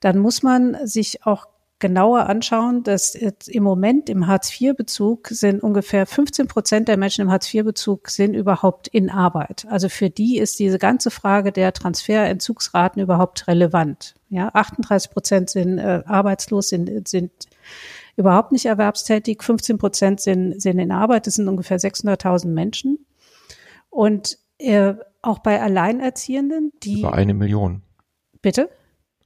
Dann muss man sich auch genauer anschauen, dass im Moment im Hartz-IV-Bezug sind ungefähr 15 Prozent der Menschen im Hartz-IV-Bezug sind überhaupt in Arbeit. Also für die ist diese ganze Frage der Transferentzugsraten überhaupt relevant. Ja, 38 Prozent sind äh, arbeitslos, sind, sind überhaupt nicht erwerbstätig, 15 Prozent sind, sind in Arbeit, das sind ungefähr 600.000 Menschen. Und äh, auch bei Alleinerziehenden, die. Über eine Million. Bitte?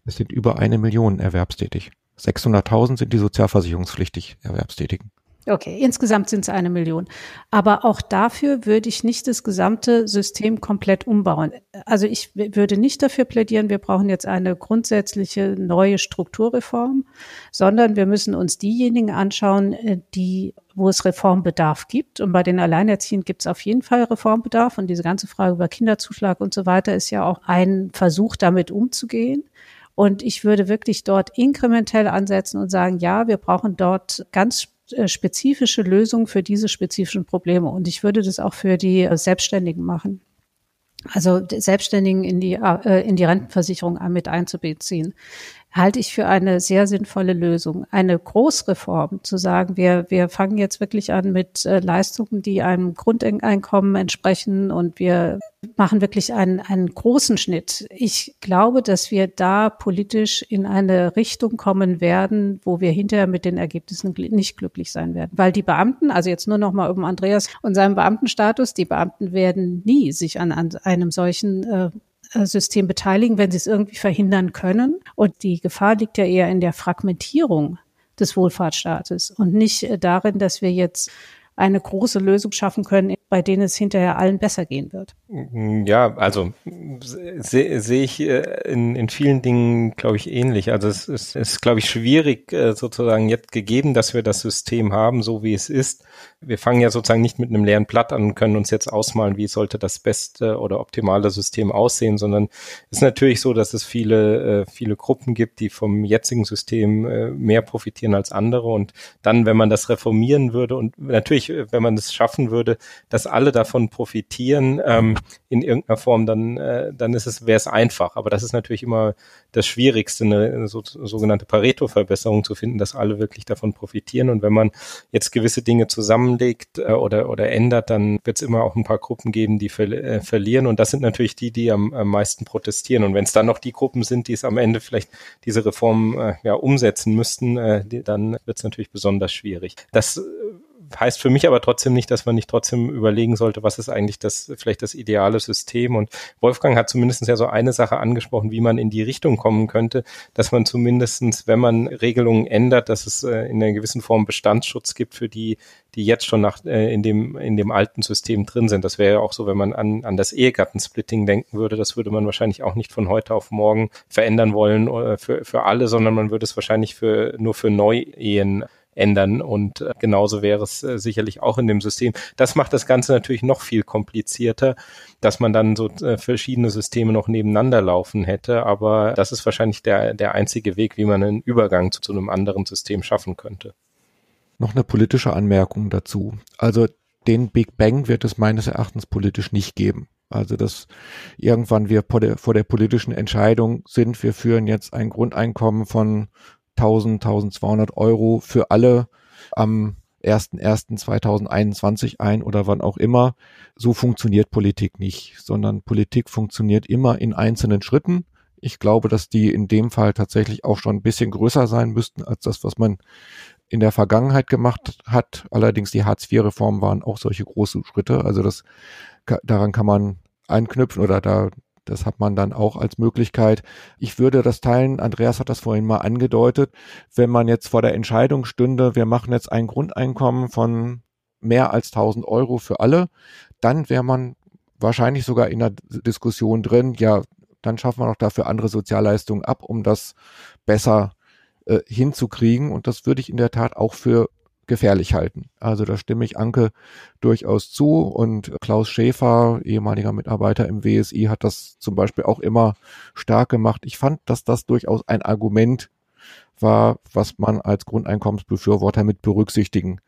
Es sind über eine Million erwerbstätig. 600.000 sind die sozialversicherungspflichtig Erwerbstätigen. Okay, insgesamt sind es eine Million. Aber auch dafür würde ich nicht das gesamte System komplett umbauen. Also ich würde nicht dafür plädieren, wir brauchen jetzt eine grundsätzliche neue Strukturreform, sondern wir müssen uns diejenigen anschauen, äh, die wo es Reformbedarf gibt. Und bei den Alleinerziehenden gibt es auf jeden Fall Reformbedarf. Und diese ganze Frage über Kinderzuschlag und so weiter ist ja auch ein Versuch, damit umzugehen. Und ich würde wirklich dort inkrementell ansetzen und sagen, ja, wir brauchen dort ganz äh, spezifische Lösungen für diese spezifischen Probleme. Und ich würde das auch für die äh, Selbstständigen machen. Also Selbstständigen in die, äh, in die Rentenversicherung mit einzubeziehen. Halte ich für eine sehr sinnvolle Lösung. Eine Großreform, zu sagen, wir, wir fangen jetzt wirklich an mit äh, Leistungen, die einem Grundeinkommen entsprechen und wir machen wirklich einen, einen großen Schnitt. Ich glaube, dass wir da politisch in eine Richtung kommen werden, wo wir hinterher mit den Ergebnissen nicht glücklich sein werden. Weil die Beamten, also jetzt nur noch mal um Andreas und seinen Beamtenstatus, die Beamten werden nie sich an, an einem solchen äh, System beteiligen, wenn sie es irgendwie verhindern können. Und die Gefahr liegt ja eher in der Fragmentierung des Wohlfahrtsstaates und nicht äh, darin, dass wir jetzt eine große Lösung schaffen können, bei denen es hinterher allen besser gehen wird. Ja, also sehe seh ich äh, in, in vielen Dingen, glaube ich, ähnlich. Also es ist, ist glaube ich, schwierig, äh, sozusagen jetzt gegeben, dass wir das System haben, so wie es ist. Wir fangen ja sozusagen nicht mit einem leeren Blatt an und können uns jetzt ausmalen, wie sollte das beste oder optimale System aussehen, sondern es ist natürlich so, dass es viele, äh, viele Gruppen gibt, die vom jetzigen System mehr profitieren als andere. Und dann, wenn man das reformieren würde und natürlich, wenn man es schaffen würde, dass alle davon profitieren, ähm, in irgendeiner Form, dann, äh, dann ist es, wäre es einfach. Aber das ist natürlich immer das Schwierigste, eine so, sogenannte Pareto-Verbesserung zu finden, dass alle wirklich davon profitieren. Und wenn man jetzt gewisse Dinge zusammenlegt äh, oder, oder ändert, dann wird es immer auch ein paar Gruppen geben, die ver äh, verlieren. Und das sind natürlich die, die am, am meisten protestieren. Und wenn es dann noch die Gruppen sind, die es am Ende vielleicht diese Reform äh, ja, umsetzen müssten, äh, die, dann wird es natürlich besonders schwierig. Das heißt für mich aber trotzdem nicht, dass man nicht trotzdem überlegen sollte, was ist eigentlich das, vielleicht das ideale System. Und Wolfgang hat zumindest ja so eine Sache angesprochen, wie man in die Richtung kommen könnte, dass man zumindestens, wenn man Regelungen ändert, dass es äh, in einer gewissen Form Bestandsschutz gibt für die, die jetzt schon nach, äh, in dem, in dem alten System drin sind. Das wäre ja auch so, wenn man an, an das Ehegattensplitting denken würde. Das würde man wahrscheinlich auch nicht von heute auf morgen verändern wollen äh, für, für alle, sondern man würde es wahrscheinlich für, nur für Neuehen ändern. Und äh, genauso wäre es äh, sicherlich auch in dem System. Das macht das Ganze natürlich noch viel komplizierter, dass man dann so äh, verschiedene Systeme noch nebeneinander laufen hätte. Aber das ist wahrscheinlich der, der einzige Weg, wie man einen Übergang zu, zu einem anderen System schaffen könnte. Noch eine politische Anmerkung dazu. Also den Big Bang wird es meines Erachtens politisch nicht geben. Also dass irgendwann wir vor der, vor der politischen Entscheidung sind, wir führen jetzt ein Grundeinkommen von 1000, 1200 Euro für alle am 1.1.2021 ein oder wann auch immer. So funktioniert Politik nicht, sondern Politik funktioniert immer in einzelnen Schritten. Ich glaube, dass die in dem Fall tatsächlich auch schon ein bisschen größer sein müssten als das, was man in der Vergangenheit gemacht hat. Allerdings die Hartz-IV-Reformen waren auch solche große Schritte. Also das, daran kann man anknüpfen oder da, das hat man dann auch als Möglichkeit. Ich würde das teilen, Andreas hat das vorhin mal angedeutet, wenn man jetzt vor der Entscheidung stünde, wir machen jetzt ein Grundeinkommen von mehr als 1000 Euro für alle, dann wäre man wahrscheinlich sogar in der Diskussion drin, ja, dann schaffen wir noch dafür andere Sozialleistungen ab, um das besser äh, hinzukriegen. Und das würde ich in der Tat auch für gefährlich halten. Also da stimme ich Anke durchaus zu und Klaus Schäfer, ehemaliger Mitarbeiter im WSI, hat das zum Beispiel auch immer stark gemacht. Ich fand, dass das durchaus ein Argument war, was man als Grundeinkommensbefürworter mit berücksichtigen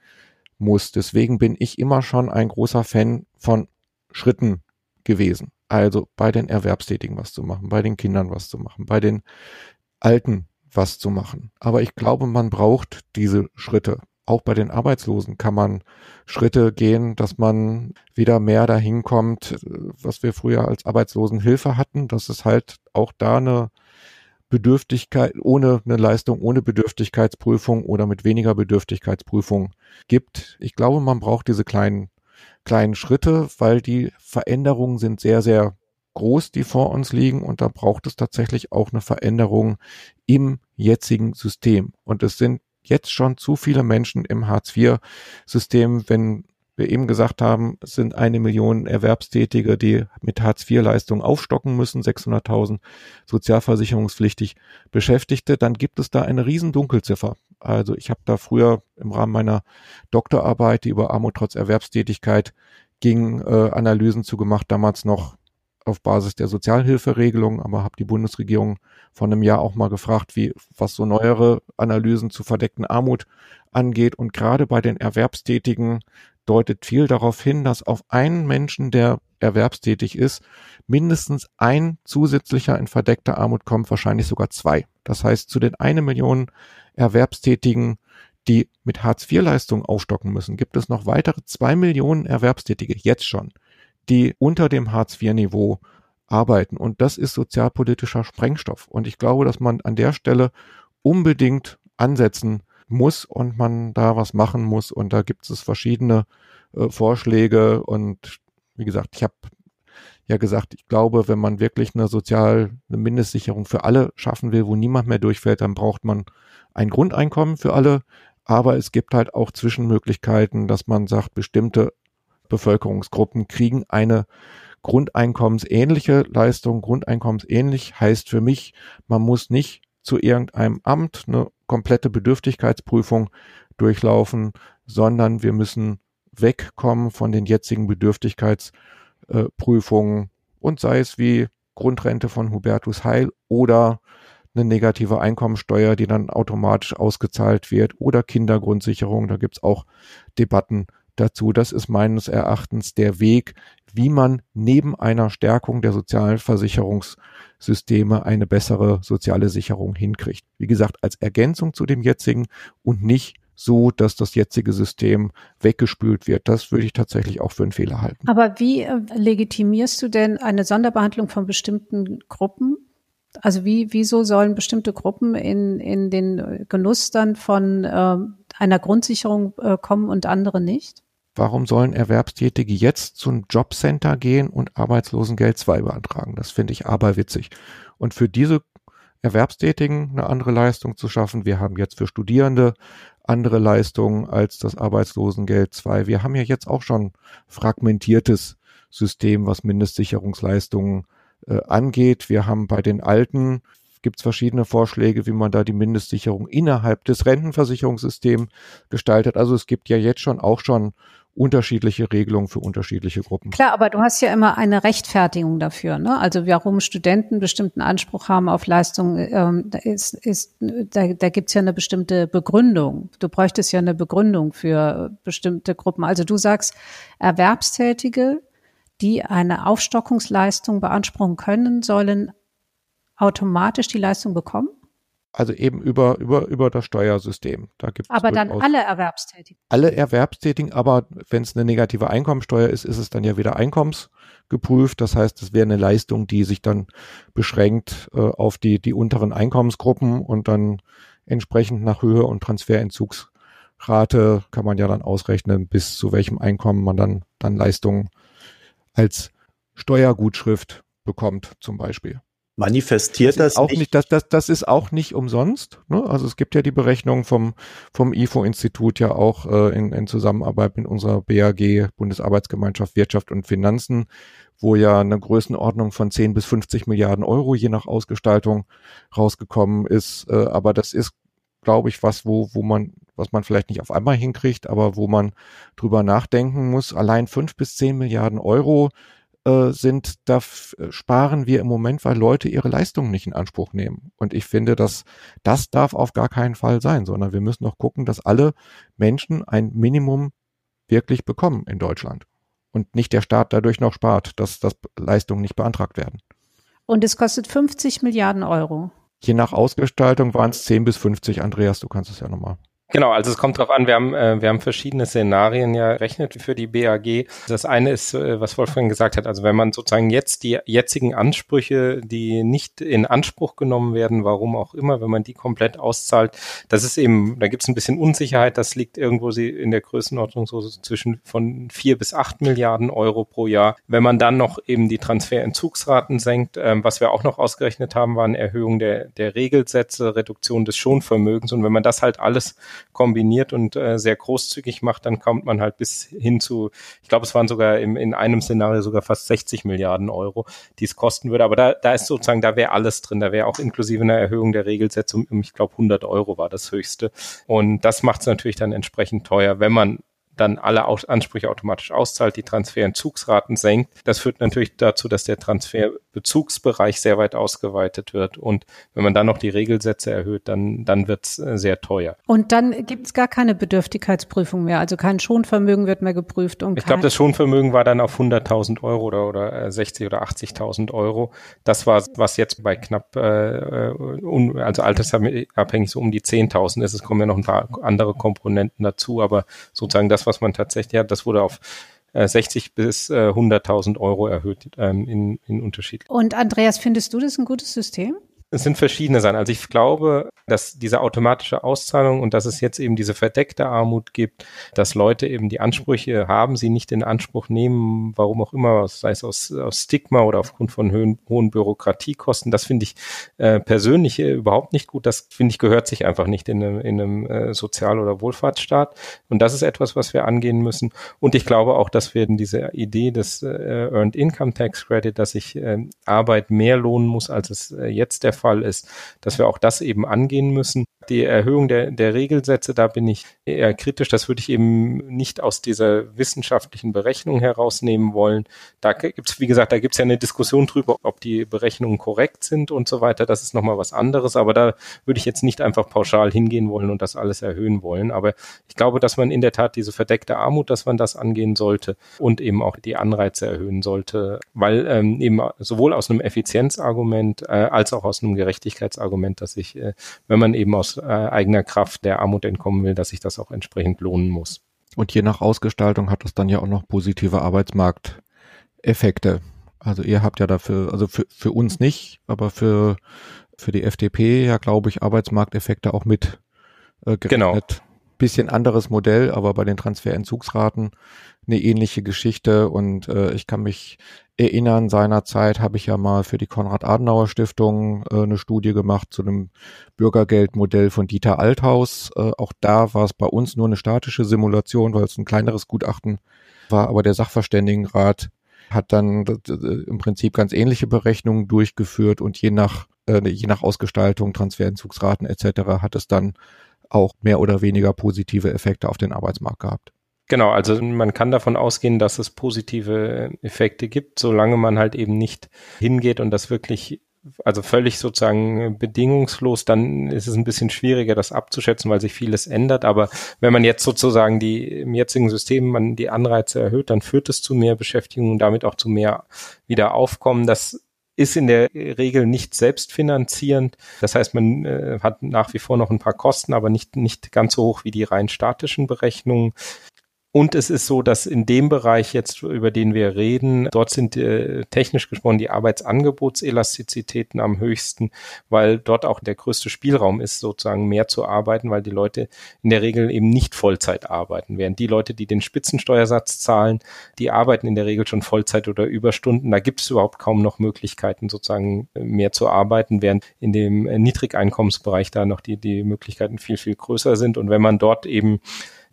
muss. Deswegen bin ich immer schon ein großer Fan von Schritten gewesen. Also bei den Erwerbstätigen was zu machen, bei den Kindern was zu machen, bei den Alten was zu machen. Aber ich glaube, man braucht diese Schritte auch bei den Arbeitslosen kann man Schritte gehen, dass man wieder mehr dahin kommt, was wir früher als Arbeitslosenhilfe hatten, dass es halt auch da eine Bedürftigkeit, ohne eine Leistung, ohne Bedürftigkeitsprüfung oder mit weniger Bedürftigkeitsprüfung gibt. Ich glaube, man braucht diese kleinen, kleinen Schritte, weil die Veränderungen sind sehr, sehr groß, die vor uns liegen und da braucht es tatsächlich auch eine Veränderung im jetzigen System. Und es sind jetzt schon zu viele Menschen im Hartz-IV-System, wenn wir eben gesagt haben, es sind eine Million Erwerbstätige, die mit Hartz-IV-Leistungen aufstocken müssen, 600.000 sozialversicherungspflichtig Beschäftigte, dann gibt es da eine riesen Dunkelziffer. Also ich habe da früher im Rahmen meiner Doktorarbeit, die über Armut trotz Erwerbstätigkeit ging, äh, Analysen zu gemacht, damals noch auf Basis der Sozialhilferegelung, aber habe die Bundesregierung vor einem Jahr auch mal gefragt, wie was so neuere Analysen zu verdeckten Armut angeht. Und gerade bei den Erwerbstätigen, deutet viel darauf hin, dass auf einen Menschen, der erwerbstätig ist, mindestens ein zusätzlicher in verdeckter Armut kommt, wahrscheinlich sogar zwei. Das heißt, zu den eine Million Erwerbstätigen, die mit Hartz-IV-Leistungen aufstocken müssen, gibt es noch weitere zwei Millionen Erwerbstätige, jetzt schon, die unter dem Hartz-IV-Niveau arbeiten. Und das ist sozialpolitischer Sprengstoff. Und ich glaube, dass man an der Stelle unbedingt ansetzen muss und man da was machen muss. Und da gibt es verschiedene äh, Vorschläge. Und wie gesagt, ich habe ja gesagt, ich glaube, wenn man wirklich eine sozial, Mindestsicherung für alle schaffen will, wo niemand mehr durchfällt, dann braucht man ein Grundeinkommen für alle. Aber es gibt halt auch Zwischenmöglichkeiten, dass man sagt, bestimmte Bevölkerungsgruppen kriegen eine grundeinkommensähnliche Leistung. Grundeinkommensähnlich heißt für mich, man muss nicht zu irgendeinem Amt eine komplette Bedürftigkeitsprüfung durchlaufen, sondern wir müssen wegkommen von den jetzigen Bedürftigkeitsprüfungen und sei es wie Grundrente von Hubertus Heil oder eine negative Einkommensteuer, die dann automatisch ausgezahlt wird oder Kindergrundsicherung, da gibt's auch Debatten dazu. Das ist meines Erachtens der Weg, wie man neben einer Stärkung der Sozialversicherungssysteme eine bessere soziale Sicherung hinkriegt. Wie gesagt, als Ergänzung zu dem jetzigen und nicht so, dass das jetzige System weggespült wird. Das würde ich tatsächlich auch für einen Fehler halten. Aber wie äh, legitimierst du denn eine Sonderbehandlung von bestimmten Gruppen? Also wie, wieso sollen bestimmte Gruppen in, in den Genuss dann von äh, einer Grundsicherung äh, kommen und andere nicht? Warum sollen Erwerbstätige jetzt zum Jobcenter gehen und Arbeitslosengeld 2 beantragen? Das finde ich aberwitzig. Und für diese Erwerbstätigen eine andere Leistung zu schaffen. Wir haben jetzt für Studierende andere Leistungen als das Arbeitslosengeld 2. Wir haben ja jetzt auch schon fragmentiertes System, was Mindestsicherungsleistungen äh, angeht. Wir haben bei den Alten gibt es verschiedene Vorschläge, wie man da die Mindestsicherung innerhalb des Rentenversicherungssystems gestaltet. Also es gibt ja jetzt schon auch schon unterschiedliche Regelungen für unterschiedliche Gruppen. Klar, aber du hast ja immer eine Rechtfertigung dafür. Ne? Also warum Studenten bestimmten Anspruch haben auf Leistung, ähm, ist, ist, da, da gibt ja eine bestimmte Begründung. Du bräuchtest ja eine Begründung für bestimmte Gruppen. Also du sagst, Erwerbstätige, die eine Aufstockungsleistung beanspruchen können, sollen automatisch die Leistung bekommen? Also eben über, über, über das Steuersystem. Da gibt's aber dann alle Erwerbstätigen. Alle Erwerbstätigen, aber wenn es eine negative Einkommensteuer ist, ist es dann ja wieder einkommensgeprüft. Das heißt, es wäre eine Leistung, die sich dann beschränkt äh, auf die, die unteren Einkommensgruppen und dann entsprechend nach Höhe und Transferentzugsrate kann man ja dann ausrechnen, bis zu welchem Einkommen man dann, dann Leistungen als Steuergutschrift bekommt, zum Beispiel. Manifestiert das, das auch nicht? nicht das, das, das ist auch nicht umsonst. Ne? Also es gibt ja die Berechnung vom, vom IFO-Institut ja auch äh, in, in Zusammenarbeit mit unserer BAG, Bundesarbeitsgemeinschaft Wirtschaft und Finanzen, wo ja eine Größenordnung von 10 bis 50 Milliarden Euro je nach Ausgestaltung rausgekommen ist. Äh, aber das ist, glaube ich, was, wo, wo man, was man vielleicht nicht auf einmal hinkriegt, aber wo man drüber nachdenken muss. Allein fünf bis zehn Milliarden Euro äh, sind, da äh, sparen wir im Moment, weil Leute ihre Leistungen nicht in Anspruch nehmen. Und ich finde, dass das darf auf gar keinen Fall sein, sondern wir müssen noch gucken, dass alle Menschen ein Minimum wirklich bekommen in Deutschland. Und nicht der Staat dadurch noch spart, dass, dass Leistungen nicht beantragt werden. Und es kostet 50 Milliarden Euro. Je nach Ausgestaltung waren es 10 bis 50. Andreas, du kannst es ja nochmal. Genau, also es kommt drauf an, wir haben, äh, wir haben verschiedene Szenarien ja errechnet für die BAG. Das eine ist, äh, was Wolfgang gesagt hat, also wenn man sozusagen jetzt die jetzigen Ansprüche, die nicht in Anspruch genommen werden, warum auch immer, wenn man die komplett auszahlt, das ist eben, da gibt es ein bisschen Unsicherheit, das liegt irgendwo in der Größenordnung so zwischen von vier bis acht Milliarden Euro pro Jahr. Wenn man dann noch eben die Transferentzugsraten senkt, ähm, was wir auch noch ausgerechnet haben, waren Erhöhung der, der Regelsätze, Reduktion des Schonvermögens und wenn man das halt alles kombiniert und äh, sehr großzügig macht, dann kommt man halt bis hin zu, ich glaube, es waren sogar im, in einem Szenario sogar fast 60 Milliarden Euro, die es kosten würde. Aber da, da ist sozusagen, da wäre alles drin. Da wäre auch inklusive einer Erhöhung der Regelsätze um, ich glaube, 100 Euro war das höchste. Und das macht es natürlich dann entsprechend teuer, wenn man dann alle Ansprüche automatisch auszahlt, die Transferentzugsraten senkt. Das führt natürlich dazu, dass der Transferbezugsbereich sehr weit ausgeweitet wird. Und wenn man dann noch die Regelsätze erhöht, dann, dann wird es äh, sehr teuer. Und dann gibt es gar keine Bedürftigkeitsprüfung mehr. Also kein Schonvermögen wird mehr geprüft. Und ich glaube, das Schonvermögen war dann auf 100.000 Euro oder, oder 60 äh, oder 80.000 Euro. Das war, was jetzt bei knapp, äh, un, also altersabhängig so um die 10.000 ist. Es kommen ja noch ein paar andere Komponenten dazu, aber sozusagen das, was man tatsächlich hat, das wurde auf 60 äh, bis 100.000 äh, Euro erhöht ähm, in, in Unterschied. Und Andreas, findest du das ein gutes System? Es sind verschiedene Sachen. Also ich glaube, dass diese automatische Auszahlung und dass es jetzt eben diese verdeckte Armut gibt, dass Leute eben die Ansprüche haben, sie nicht in Anspruch nehmen, warum auch immer, sei es aus, aus Stigma oder aufgrund von hohen, hohen Bürokratiekosten. Das finde ich äh, persönlich äh, überhaupt nicht gut. Das finde ich gehört sich einfach nicht in einem, in einem äh, Sozial- oder Wohlfahrtsstaat. Und das ist etwas, was wir angehen müssen. Und ich glaube auch, dass wir diese Idee des äh, Earned Income Tax Credit, dass sich äh, Arbeit mehr lohnen muss, als es äh, jetzt der Fall ist, dass wir auch das eben angehen müssen. Die Erhöhung der, der Regelsätze, da bin ich eher kritisch. Das würde ich eben nicht aus dieser wissenschaftlichen Berechnung herausnehmen wollen. Da gibt's, wie gesagt, da gibt's ja eine Diskussion drüber, ob die Berechnungen korrekt sind und so weiter. Das ist nochmal was anderes. Aber da würde ich jetzt nicht einfach pauschal hingehen wollen und das alles erhöhen wollen. Aber ich glaube, dass man in der Tat diese verdeckte Armut, dass man das angehen sollte und eben auch die Anreize erhöhen sollte, weil ähm, eben sowohl aus einem Effizienzargument äh, als auch aus einem Gerechtigkeitsargument, dass ich, äh, wenn man eben aus äh, eigener Kraft der Armut entkommen will, dass sich das auch entsprechend lohnen muss. Und je nach Ausgestaltung hat das dann ja auch noch positive Arbeitsmarkteffekte. Also ihr habt ja dafür, also für, für uns nicht, aber für, für die FDP ja, glaube ich, Arbeitsmarkteffekte auch mit äh, gerechnet. Genau. Bisschen anderes Modell, aber bei den Transferentzugsraten eine ähnliche Geschichte und äh, ich kann mich erinnern, seinerzeit habe ich ja mal für die Konrad-Adenauer-Stiftung äh, eine Studie gemacht zu einem Bürgergeldmodell von Dieter Althaus. Äh, auch da war es bei uns nur eine statische Simulation, weil es ein kleineres Gutachten war, aber der Sachverständigenrat hat dann äh, im Prinzip ganz ähnliche Berechnungen durchgeführt und je nach, äh, je nach Ausgestaltung, Transferentzugsraten etc. hat es dann auch mehr oder weniger positive Effekte auf den Arbeitsmarkt gehabt. Genau, also man kann davon ausgehen, dass es positive Effekte gibt, solange man halt eben nicht hingeht und das wirklich also völlig sozusagen bedingungslos, dann ist es ein bisschen schwieriger, das abzuschätzen, weil sich vieles ändert. Aber wenn man jetzt sozusagen die im jetzigen System man die Anreize erhöht, dann führt es zu mehr Beschäftigung und damit auch zu mehr Wiederaufkommen. Das ist in der Regel nicht selbstfinanzierend. Das heißt, man äh, hat nach wie vor noch ein paar Kosten, aber nicht, nicht ganz so hoch wie die rein statischen Berechnungen. Und es ist so, dass in dem Bereich jetzt, über den wir reden, dort sind äh, technisch gesprochen die Arbeitsangebotselastizitäten am höchsten, weil dort auch der größte Spielraum ist, sozusagen mehr zu arbeiten, weil die Leute in der Regel eben nicht Vollzeit arbeiten. Während die Leute, die den Spitzensteuersatz zahlen, die arbeiten in der Regel schon Vollzeit oder Überstunden. Da gibt es überhaupt kaum noch Möglichkeiten, sozusagen mehr zu arbeiten, während in dem Niedrigeinkommensbereich da noch die, die Möglichkeiten viel, viel größer sind. Und wenn man dort eben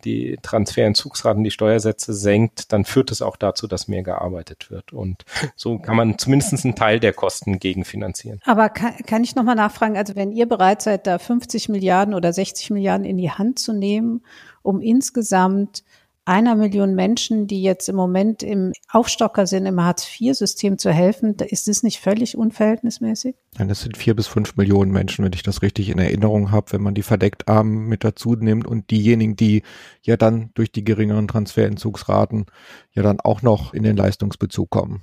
die Transferentzugsraten, die Steuersätze senkt, dann führt es auch dazu, dass mehr gearbeitet wird. Und so kann man zumindest einen Teil der Kosten gegenfinanzieren. Aber kann, kann ich nochmal nachfragen, also wenn ihr bereit seid, da 50 Milliarden oder 60 Milliarden in die Hand zu nehmen, um insgesamt einer Million Menschen, die jetzt im Moment im Aufstocker sind, im Hartz-IV-System zu helfen, ist das nicht völlig unverhältnismäßig? Nein, das sind vier bis fünf Millionen Menschen, wenn ich das richtig in Erinnerung habe, wenn man die verdeckt Armen mit dazu nimmt und diejenigen, die ja dann durch die geringeren Transferentzugsraten ja dann auch noch in den Leistungsbezug kommen.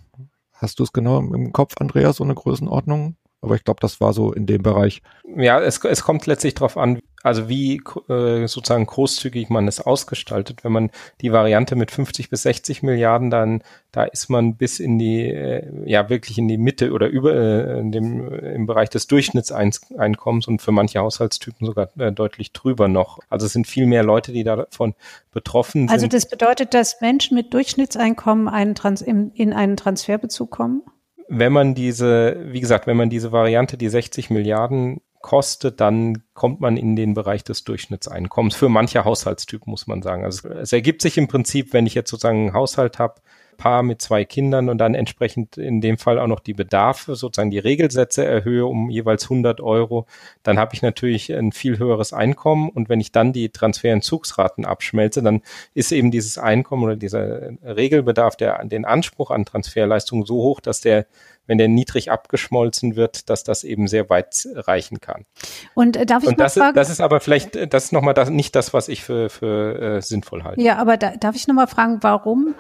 Hast du es genau im Kopf, Andreas, so eine Größenordnung? Aber ich glaube, das war so in dem Bereich. Ja, es, es kommt letztlich darauf an, also wie äh, sozusagen großzügig man es ausgestaltet. Wenn man die Variante mit 50 bis 60 Milliarden, dann da ist man bis in die, äh, ja wirklich in die Mitte oder über äh, in dem, im Bereich des Durchschnittseinkommens und für manche Haushaltstypen sogar äh, deutlich drüber noch. Also es sind viel mehr Leute, die davon betroffen sind. Also das bedeutet, dass Menschen mit Durchschnittseinkommen einen Trans in, in einen Transferbezug kommen? Wenn man diese, wie gesagt, wenn man diese Variante, die 60 Milliarden kostet, dann kommt man in den Bereich des Durchschnittseinkommens. Für manche Haushaltstypen muss man sagen. Also es ergibt sich im Prinzip, wenn ich jetzt sozusagen einen Haushalt habe, Paar mit zwei Kindern und dann entsprechend in dem Fall auch noch die Bedarfe, sozusagen die Regelsätze erhöhe um jeweils 100 Euro, dann habe ich natürlich ein viel höheres Einkommen und wenn ich dann die Transferentzugsraten abschmelze, dann ist eben dieses Einkommen oder dieser Regelbedarf, der den Anspruch an Transferleistungen so hoch, dass der wenn der niedrig abgeschmolzen wird, dass das eben sehr weit reichen kann. Und äh, darf ich Und das, fragen? das ist aber vielleicht, äh, das ist nochmal das, nicht das, was ich für, für äh, sinnvoll halte. Ja, aber da, darf ich nochmal fragen, warum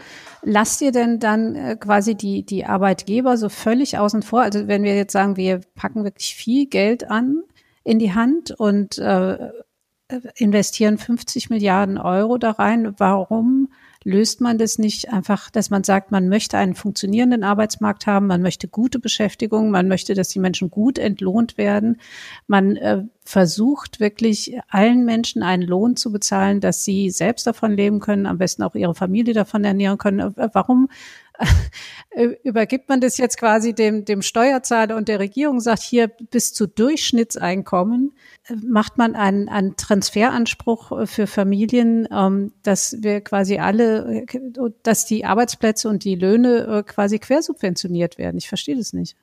lasst ihr denn dann äh, quasi die, die Arbeitgeber so völlig außen vor? Also wenn wir jetzt sagen, wir packen wirklich viel Geld an in die Hand und äh, investieren 50 Milliarden Euro da rein, warum löst man das nicht einfach, dass man sagt, man möchte einen funktionierenden Arbeitsmarkt haben, man möchte gute Beschäftigung, man möchte, dass die Menschen gut entlohnt werden. Man äh, versucht wirklich allen Menschen einen Lohn zu bezahlen, dass sie selbst davon leben können, am besten auch ihre Familie davon ernähren können. Äh, warum übergibt man das jetzt quasi dem, dem Steuerzahler und der Regierung, sagt hier bis zu Durchschnittseinkommen, macht man einen, einen Transferanspruch für Familien, ähm, dass wir quasi alle, dass die Arbeitsplätze und die Löhne äh, quasi quersubventioniert werden. Ich verstehe das nicht.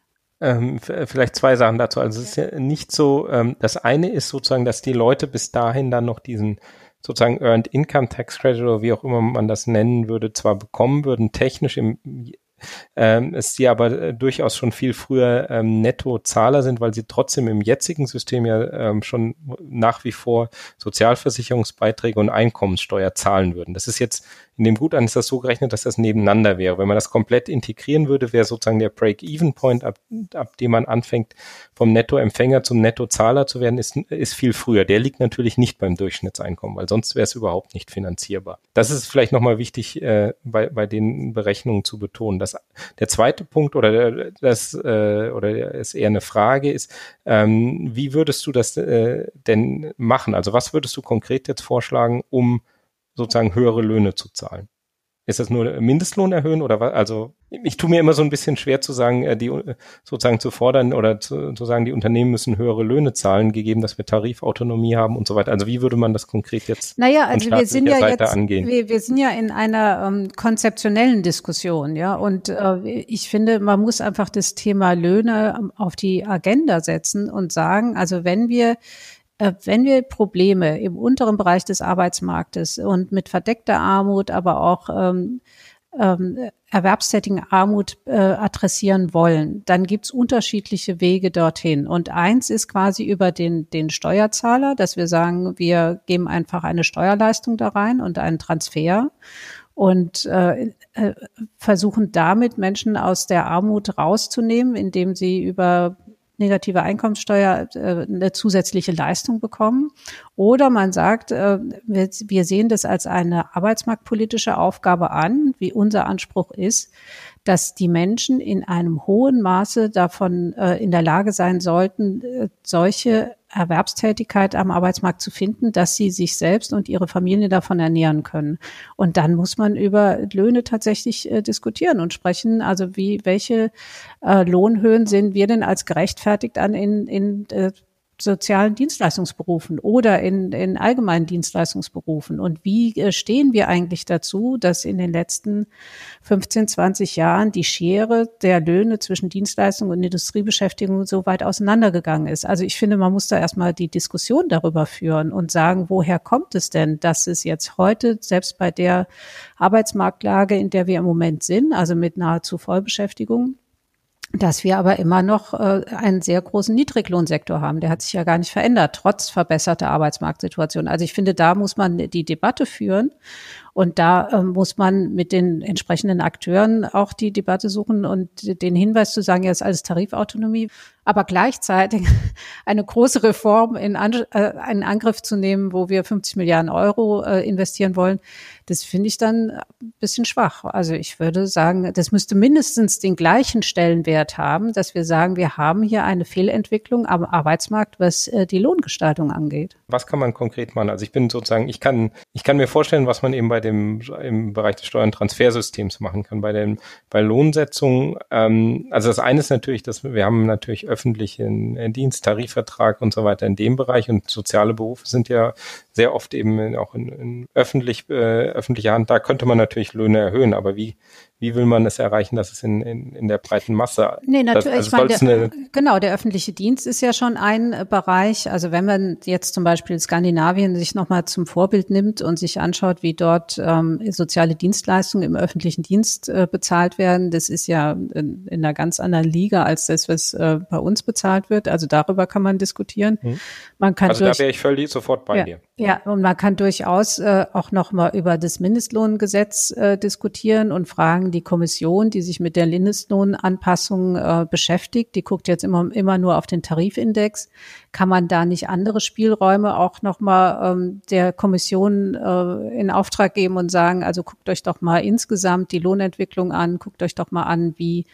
Ähm, vielleicht zwei Sachen dazu. Also es ist ja nicht so, ähm, das eine ist sozusagen, dass die Leute bis dahin dann noch diesen sozusagen Earned Income Tax Credit oder wie auch immer man das nennen würde, zwar bekommen würden, technisch im ähm, ist sie aber äh, durchaus schon viel früher ähm, Nettozahler sind, weil sie trotzdem im jetzigen System ja ähm, schon nach wie vor Sozialversicherungsbeiträge und Einkommenssteuer zahlen würden. Das ist jetzt in dem Guthaben ist das so gerechnet, dass das nebeneinander wäre. Wenn man das komplett integrieren würde, wäre sozusagen der Break-Even-Point, ab, ab dem man anfängt, vom Nettoempfänger zum Nettozahler zu werden, ist, ist viel früher. Der liegt natürlich nicht beim Durchschnittseinkommen, weil sonst wäre es überhaupt nicht finanzierbar. Das ist vielleicht nochmal wichtig, äh, bei, bei den Berechnungen zu betonen. Das, der zweite Punkt oder das äh, oder ist eher eine Frage ist, ähm, wie würdest du das äh, denn machen? Also was würdest du konkret jetzt vorschlagen, um sozusagen höhere Löhne zu zahlen. Ist das nur Mindestlohn erhöhen oder was? Also ich tue mir immer so ein bisschen schwer zu sagen, äh, die sozusagen zu fordern oder zu, zu sagen, die Unternehmen müssen höhere Löhne zahlen, gegeben, dass wir Tarifautonomie haben und so weiter. Also wie würde man das konkret jetzt naja, also wir sind ja Seite jetzt, angehen? Wir, wir sind ja in einer ähm, konzeptionellen Diskussion, ja. Und äh, ich finde, man muss einfach das Thema Löhne auf die Agenda setzen und sagen, also wenn wir wenn wir Probleme im unteren Bereich des Arbeitsmarktes und mit verdeckter Armut, aber auch ähm, ähm, erwerbstätigen Armut äh, adressieren wollen, dann gibt's unterschiedliche Wege dorthin. Und eins ist quasi über den, den Steuerzahler, dass wir sagen, wir geben einfach eine Steuerleistung da rein und einen Transfer und äh, äh, versuchen damit Menschen aus der Armut rauszunehmen, indem sie über negative Einkommenssteuer äh, eine zusätzliche Leistung bekommen. Oder man sagt, äh, wir, sehen das als eine arbeitsmarktpolitische Aufgabe an, wie unser Anspruch ist, dass die Menschen in einem hohen Maße davon äh, in der Lage sein sollten, äh, solche Erwerbstätigkeit am Arbeitsmarkt zu finden, dass sie sich selbst und ihre Familie davon ernähren können. Und dann muss man über Löhne tatsächlich äh, diskutieren und sprechen. Also wie, welche äh, Lohnhöhen sehen wir denn als gerechtfertigt an in, in äh, sozialen Dienstleistungsberufen oder in, in allgemeinen Dienstleistungsberufen? Und wie äh, stehen wir eigentlich dazu, dass in den letzten 15, 20 Jahren die Schere der Löhne zwischen Dienstleistung und Industriebeschäftigung so weit auseinandergegangen ist? Also ich finde, man muss da erstmal die Diskussion darüber führen und sagen, woher kommt es denn, dass es jetzt heute, selbst bei der Arbeitsmarktlage, in der wir im Moment sind, also mit nahezu Vollbeschäftigung, dass wir aber immer noch äh, einen sehr großen Niedriglohnsektor haben. Der hat sich ja gar nicht verändert, trotz verbesserter Arbeitsmarktsituation. Also ich finde, da muss man die Debatte führen und da äh, muss man mit den entsprechenden Akteuren auch die Debatte suchen und den Hinweis zu sagen, ja, ist alles Tarifautonomie, aber gleichzeitig eine große Reform in, An äh, einen Angriff zu nehmen, wo wir 50 Milliarden Euro äh, investieren wollen, das finde ich dann ein bisschen schwach. Also ich würde sagen, das müsste mindestens den gleichen Stellenwert haben, dass wir sagen, wir haben hier eine Fehlentwicklung am Arbeitsmarkt, was äh, die Lohngestaltung angeht. Was kann man konkret machen? Also ich bin sozusagen, ich kann, ich kann mir vorstellen, was man eben bei dem im Bereich des Steuerntransfersystems machen kann. Bei den bei Lohnsetzungen, ähm, also das eine ist natürlich, dass wir, haben natürlich öffentlichen Dienst, Tarifvertrag und so weiter in dem Bereich und soziale Berufe sind ja sehr oft eben auch in, in öffentlich äh, öffentlicher Hand. Da könnte man natürlich Löhne erhöhen, aber wie wie will man es erreichen, dass es in, in, in der breiten Masse? Nee, natürlich. Das, also ich meine, der, genau, der öffentliche Dienst ist ja schon ein äh, Bereich. Also wenn man jetzt zum Beispiel Skandinavien sich nochmal zum Vorbild nimmt und sich anschaut, wie dort ähm, soziale Dienstleistungen im öffentlichen Dienst äh, bezahlt werden, das ist ja in, in, einer ganz anderen Liga als das, was äh, bei uns bezahlt wird. Also darüber kann man diskutieren. Hm. Man kann also da wäre ich völlig sofort bei ja, dir. Ja, und man kann durchaus äh, auch nochmal über das Mindestlohngesetz äh, diskutieren und fragen, die Kommission, die sich mit der Mindestlohnanpassung äh, beschäftigt, die guckt jetzt immer, immer nur auf den Tarifindex. Kann man da nicht andere Spielräume auch nochmal ähm, der Kommission äh, in Auftrag geben und sagen, also guckt euch doch mal insgesamt die Lohnentwicklung an, guckt euch doch mal an, wie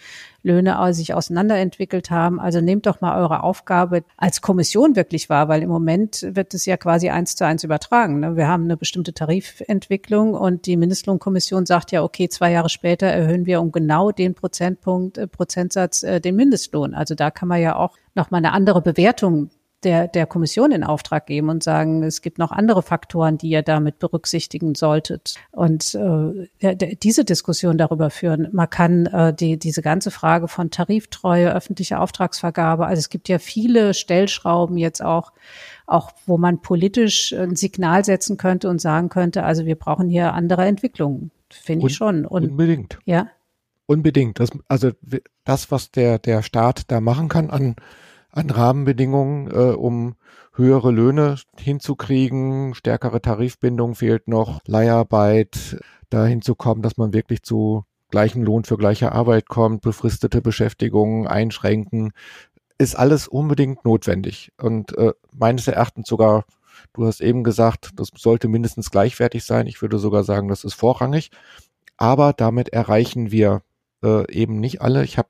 Löhne sich auseinanderentwickelt haben. Also nehmt doch mal eure Aufgabe als Kommission wirklich wahr, weil im Moment wird es ja quasi eins zu eins übertragen. Ne? Wir haben eine bestimmte Tarifentwicklung und die Mindestlohnkommission sagt ja, okay, zwei Jahre später erhöhen wir um genau den Prozentpunkt, äh, Prozentsatz äh, den Mindestlohn. Also da kann man ja auch noch mal eine andere Bewertung der, der Kommission in Auftrag geben und sagen, es gibt noch andere Faktoren, die ihr damit berücksichtigen solltet. Und äh, diese Diskussion darüber führen. Man kann äh, die, diese ganze Frage von Tariftreue, öffentliche Auftragsvergabe, also es gibt ja viele Stellschrauben jetzt auch, auch wo man politisch ein Signal setzen könnte und sagen könnte, also wir brauchen hier andere Entwicklungen. Finde ich schon. Und, unbedingt. Ja. Unbedingt. Das, also das, was der, der Staat da machen kann an an Rahmenbedingungen, äh, um höhere Löhne hinzukriegen. Stärkere Tarifbindung fehlt noch, Leiharbeit, dahin zu kommen, dass man wirklich zu gleichem Lohn für gleiche Arbeit kommt, befristete Beschäftigungen einschränken, ist alles unbedingt notwendig. Und äh, meines Erachtens sogar, du hast eben gesagt, das sollte mindestens gleichwertig sein. Ich würde sogar sagen, das ist vorrangig. Aber damit erreichen wir äh, eben nicht alle. Ich habe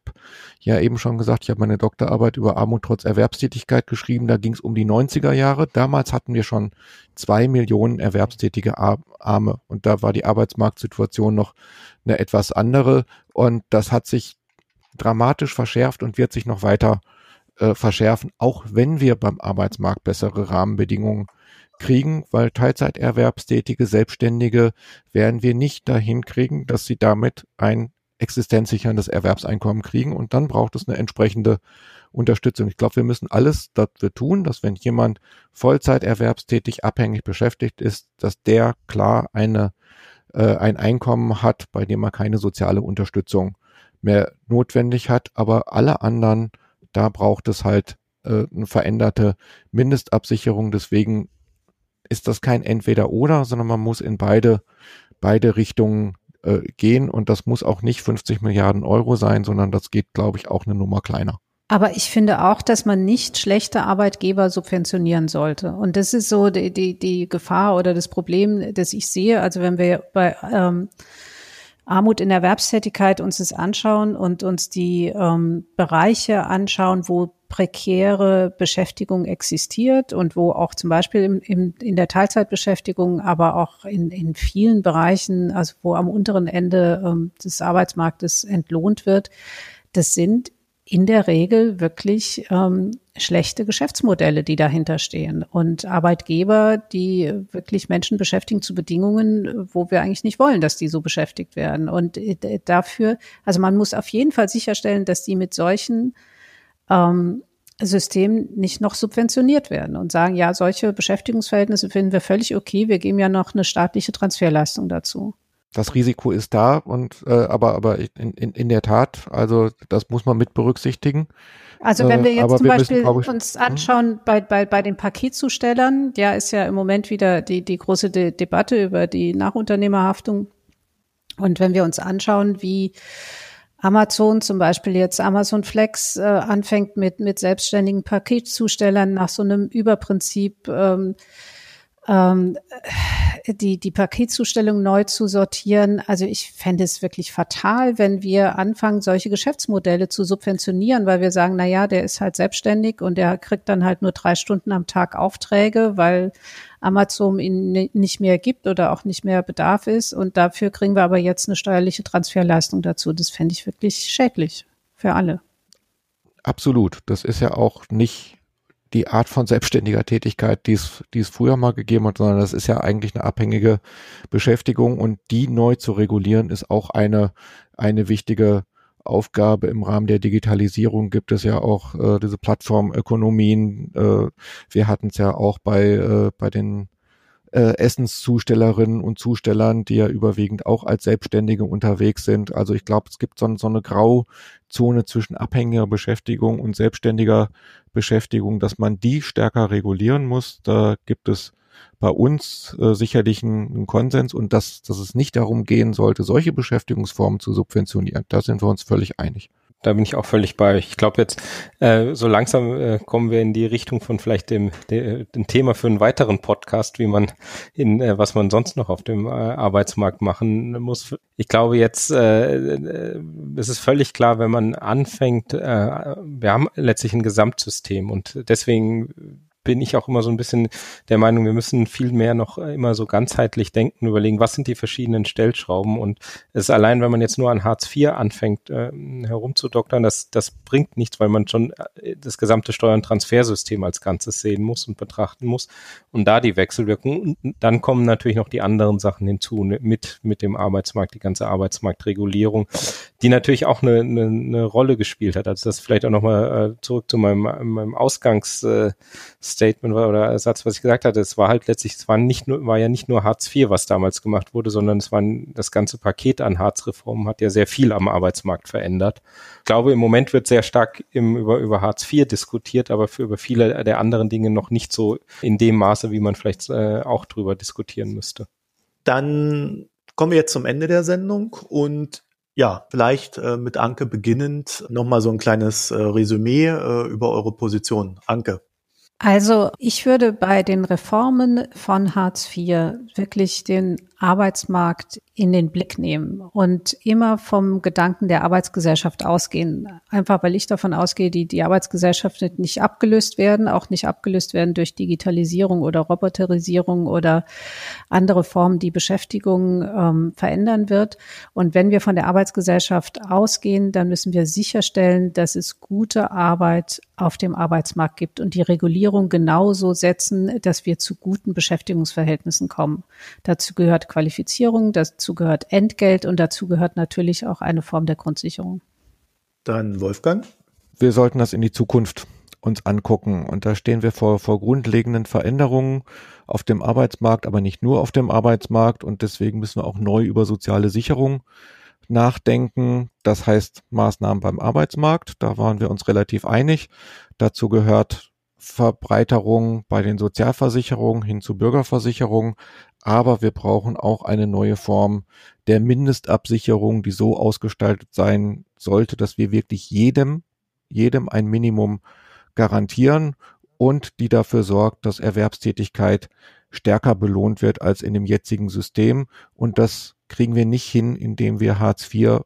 ja eben schon gesagt, ich habe meine Doktorarbeit über Armut trotz Erwerbstätigkeit geschrieben. Da ging es um die 90er Jahre. Damals hatten wir schon zwei Millionen erwerbstätige Arme und da war die Arbeitsmarktsituation noch eine etwas andere und das hat sich dramatisch verschärft und wird sich noch weiter äh, verschärfen, auch wenn wir beim Arbeitsmarkt bessere Rahmenbedingungen kriegen, weil Teilzeiterwerbstätige, Selbstständige werden wir nicht dahin kriegen, dass sie damit ein existenzsicherndes Erwerbseinkommen kriegen und dann braucht es eine entsprechende Unterstützung. Ich glaube, wir müssen alles dafür tun, dass wenn jemand Vollzeit erwerbstätig abhängig beschäftigt ist, dass der klar eine, äh, ein Einkommen hat, bei dem er keine soziale Unterstützung mehr notwendig hat. Aber alle anderen, da braucht es halt äh, eine veränderte Mindestabsicherung. Deswegen ist das kein Entweder-Oder, sondern man muss in beide, beide Richtungen äh, gehen und das muss auch nicht 50 Milliarden Euro sein, sondern das geht, glaube ich, auch eine Nummer kleiner. Aber ich finde auch, dass man nicht schlechte Arbeitgeber subventionieren sollte. Und das ist so die, die, die Gefahr oder das Problem, das ich sehe. Also wenn wir bei ähm, Armut in Erwerbstätigkeit uns das anschauen und uns die ähm, Bereiche anschauen, wo prekäre Beschäftigung existiert und wo auch zum Beispiel im, im, in der Teilzeitbeschäftigung, aber auch in, in vielen Bereichen, also wo am unteren Ende ähm, des Arbeitsmarktes entlohnt wird, das sind in der Regel wirklich ähm, schlechte Geschäftsmodelle, die dahinter stehen und Arbeitgeber, die wirklich Menschen beschäftigen zu Bedingungen, wo wir eigentlich nicht wollen, dass die so beschäftigt werden. Und äh, dafür, also man muss auf jeden Fall sicherstellen, dass die mit solchen ähm, System nicht noch subventioniert werden und sagen, ja, solche Beschäftigungsverhältnisse finden wir völlig okay, wir geben ja noch eine staatliche Transferleistung dazu. Das Risiko ist da und äh, aber aber in, in, in der Tat, also das muss man mit berücksichtigen. Also wenn wir jetzt äh, zum wir Beispiel müssen, uns hm? anschauen bei, bei, bei den Paketzustellern, ja, ist ja im Moment wieder die, die große De Debatte über die Nachunternehmerhaftung. Und wenn wir uns anschauen, wie Amazon zum Beispiel jetzt Amazon Flex äh, anfängt mit, mit selbstständigen Paketzustellern nach so einem Überprinzip ähm, ähm, die, die Paketzustellung neu zu sortieren. Also ich fände es wirklich fatal, wenn wir anfangen, solche Geschäftsmodelle zu subventionieren, weil wir sagen, na ja, der ist halt selbstständig und der kriegt dann halt nur drei Stunden am Tag Aufträge, weil Amazon ihn nicht mehr gibt oder auch nicht mehr Bedarf ist. Und dafür kriegen wir aber jetzt eine steuerliche Transferleistung dazu. Das fände ich wirklich schädlich für alle. Absolut. Das ist ja auch nicht die Art von selbstständiger Tätigkeit, die es, die es früher mal gegeben hat, sondern das ist ja eigentlich eine abhängige Beschäftigung und die neu zu regulieren ist auch eine, eine wichtige Aufgabe im Rahmen der Digitalisierung gibt es ja auch äh, diese Plattformökonomien. Äh, wir hatten es ja auch bei, äh, bei den äh, Essenszustellerinnen und Zustellern, die ja überwiegend auch als Selbstständige unterwegs sind. Also ich glaube, es gibt so, so eine Grauzone zwischen abhängiger Beschäftigung und selbstständiger Beschäftigung, dass man die stärker regulieren muss. Da gibt es bei uns äh, sicherlich einen Konsens und dass, dass es nicht darum gehen sollte, solche Beschäftigungsformen zu subventionieren. Da sind wir uns völlig einig da bin ich auch völlig bei. Ich glaube jetzt, äh, so langsam äh, kommen wir in die Richtung von vielleicht dem, de, dem Thema für einen weiteren Podcast, wie man in, äh, was man sonst noch auf dem äh, Arbeitsmarkt machen muss. Ich glaube jetzt, äh, äh, es ist völlig klar, wenn man anfängt, äh, wir haben letztlich ein Gesamtsystem und deswegen bin ich auch immer so ein bisschen der Meinung, wir müssen viel mehr noch immer so ganzheitlich denken, überlegen, was sind die verschiedenen Stellschrauben und es ist allein, wenn man jetzt nur an Hartz IV anfängt äh, herumzudoktern, das, das bringt nichts, weil man schon äh, das gesamte Steuer- und Transfersystem als Ganzes sehen muss und betrachten muss und da die Wechselwirkung und dann kommen natürlich noch die anderen Sachen hinzu ne, mit, mit dem Arbeitsmarkt, die ganze Arbeitsmarktregulierung, die natürlich auch eine, eine, eine Rolle gespielt hat. Also das vielleicht auch nochmal äh, zurück zu meinem, meinem Ausgangs äh, Statement war oder Satz, was ich gesagt hatte, es war halt letztlich, es war nicht nur, war ja nicht nur Hartz IV, was damals gemacht wurde, sondern es war das ganze Paket an Hartz-Reformen hat ja sehr viel am Arbeitsmarkt verändert. Ich glaube, im Moment wird sehr stark im, über, über Hartz IV diskutiert, aber für über viele der anderen Dinge noch nicht so in dem Maße, wie man vielleicht äh, auch drüber diskutieren müsste. Dann kommen wir jetzt zum Ende der Sendung und ja, vielleicht äh, mit Anke beginnend nochmal so ein kleines äh, Resümee äh, über eure Position. Anke. Also ich würde bei den Reformen von Hartz IV wirklich den Arbeitsmarkt in den Blick nehmen und immer vom Gedanken der Arbeitsgesellschaft ausgehen. Einfach weil ich davon ausgehe, die, die Arbeitsgesellschaft wird nicht abgelöst werden, auch nicht abgelöst werden durch Digitalisierung oder Roboterisierung oder andere Formen, die Beschäftigung ähm, verändern wird. Und wenn wir von der Arbeitsgesellschaft ausgehen, dann müssen wir sicherstellen, dass es gute Arbeit auf dem Arbeitsmarkt gibt und die Regulierung genauso setzen, dass wir zu guten Beschäftigungsverhältnissen kommen. Dazu gehört Qualifizierung, dazu gehört Entgelt und dazu gehört natürlich auch eine Form der Grundsicherung. Dann Wolfgang. Wir sollten das in die Zukunft uns angucken. Und da stehen wir vor, vor grundlegenden Veränderungen auf dem Arbeitsmarkt, aber nicht nur auf dem Arbeitsmarkt. Und deswegen müssen wir auch neu über soziale Sicherung nachdenken. Das heißt Maßnahmen beim Arbeitsmarkt. Da waren wir uns relativ einig. Dazu gehört Verbreiterung bei den Sozialversicherungen hin zu Bürgerversicherungen, aber wir brauchen auch eine neue Form der Mindestabsicherung, die so ausgestaltet sein sollte, dass wir wirklich jedem, jedem ein Minimum garantieren und die dafür sorgt, dass Erwerbstätigkeit stärker belohnt wird als in dem jetzigen System. Und das kriegen wir nicht hin, indem wir Hartz IV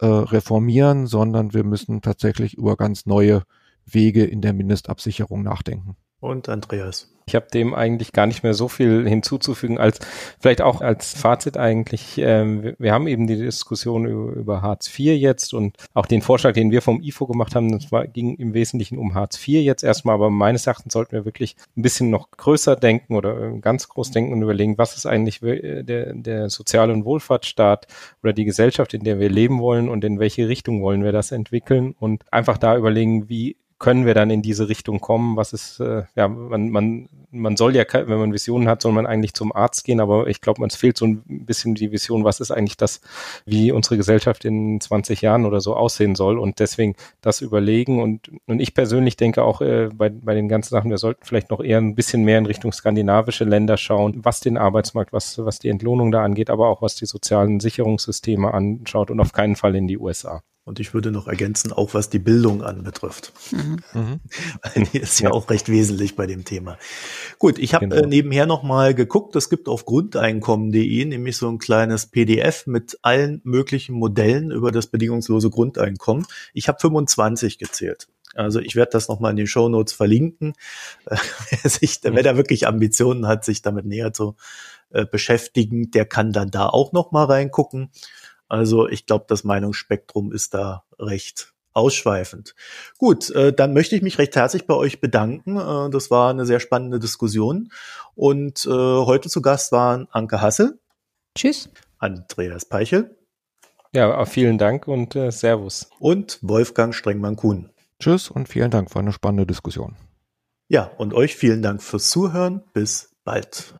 äh, reformieren, sondern wir müssen tatsächlich über ganz neue Wege in der Mindestabsicherung nachdenken. Und Andreas. Ich habe dem eigentlich gar nicht mehr so viel hinzuzufügen, als vielleicht auch als Fazit eigentlich. Ähm, wir haben eben die Diskussion über, über, Hartz IV jetzt und auch den Vorschlag, den wir vom IFO gemacht haben, das war, ging im Wesentlichen um Hartz IV jetzt erstmal, aber meines Erachtens sollten wir wirklich ein bisschen noch größer denken oder ganz groß denken und überlegen, was ist eigentlich der, der soziale und Wohlfahrtsstaat oder die Gesellschaft, in der wir leben wollen und in welche Richtung wollen wir das entwickeln und einfach da überlegen, wie können wir dann in diese Richtung kommen? Was ist, äh, ja, man, man, man soll ja, wenn man Visionen hat, soll man eigentlich zum Arzt gehen, aber ich glaube, es fehlt so ein bisschen die Vision, was ist eigentlich das, wie unsere Gesellschaft in 20 Jahren oder so aussehen soll und deswegen das überlegen und, und ich persönlich denke auch äh, bei, bei den ganzen Sachen, wir sollten vielleicht noch eher ein bisschen mehr in Richtung skandinavische Länder schauen, was den Arbeitsmarkt, was, was die Entlohnung da angeht, aber auch was die sozialen Sicherungssysteme anschaut und auf keinen Fall in die USA. Und ich würde noch ergänzen, auch was die Bildung anbetrifft. Mhm. mhm. die ist ja, ja, auch recht wesentlich bei dem Thema. Gut, ich habe genau. äh, nebenher noch mal geguckt, es gibt auf grundeinkommen.de nämlich so ein kleines PDF mit allen möglichen Modellen über das bedingungslose Grundeinkommen. Ich habe 25 gezählt. Also ich werde das nochmal in den Show Notes verlinken. wer, sich, wer da wirklich Ambitionen hat, sich damit näher zu äh, beschäftigen, der kann dann da auch nochmal reingucken. Also ich glaube, das Meinungsspektrum ist da recht ausschweifend. Gut, äh, dann möchte ich mich recht herzlich bei euch bedanken. Äh, das war eine sehr spannende Diskussion. Und äh, heute zu Gast waren Anke Hassel. Tschüss. Andreas Peichel. Ja, vielen Dank und äh, Servus. Und Wolfgang Strengmann-Kuhn. Tschüss und vielen Dank für eine spannende Diskussion. Ja, und euch vielen Dank fürs Zuhören. Bis bald.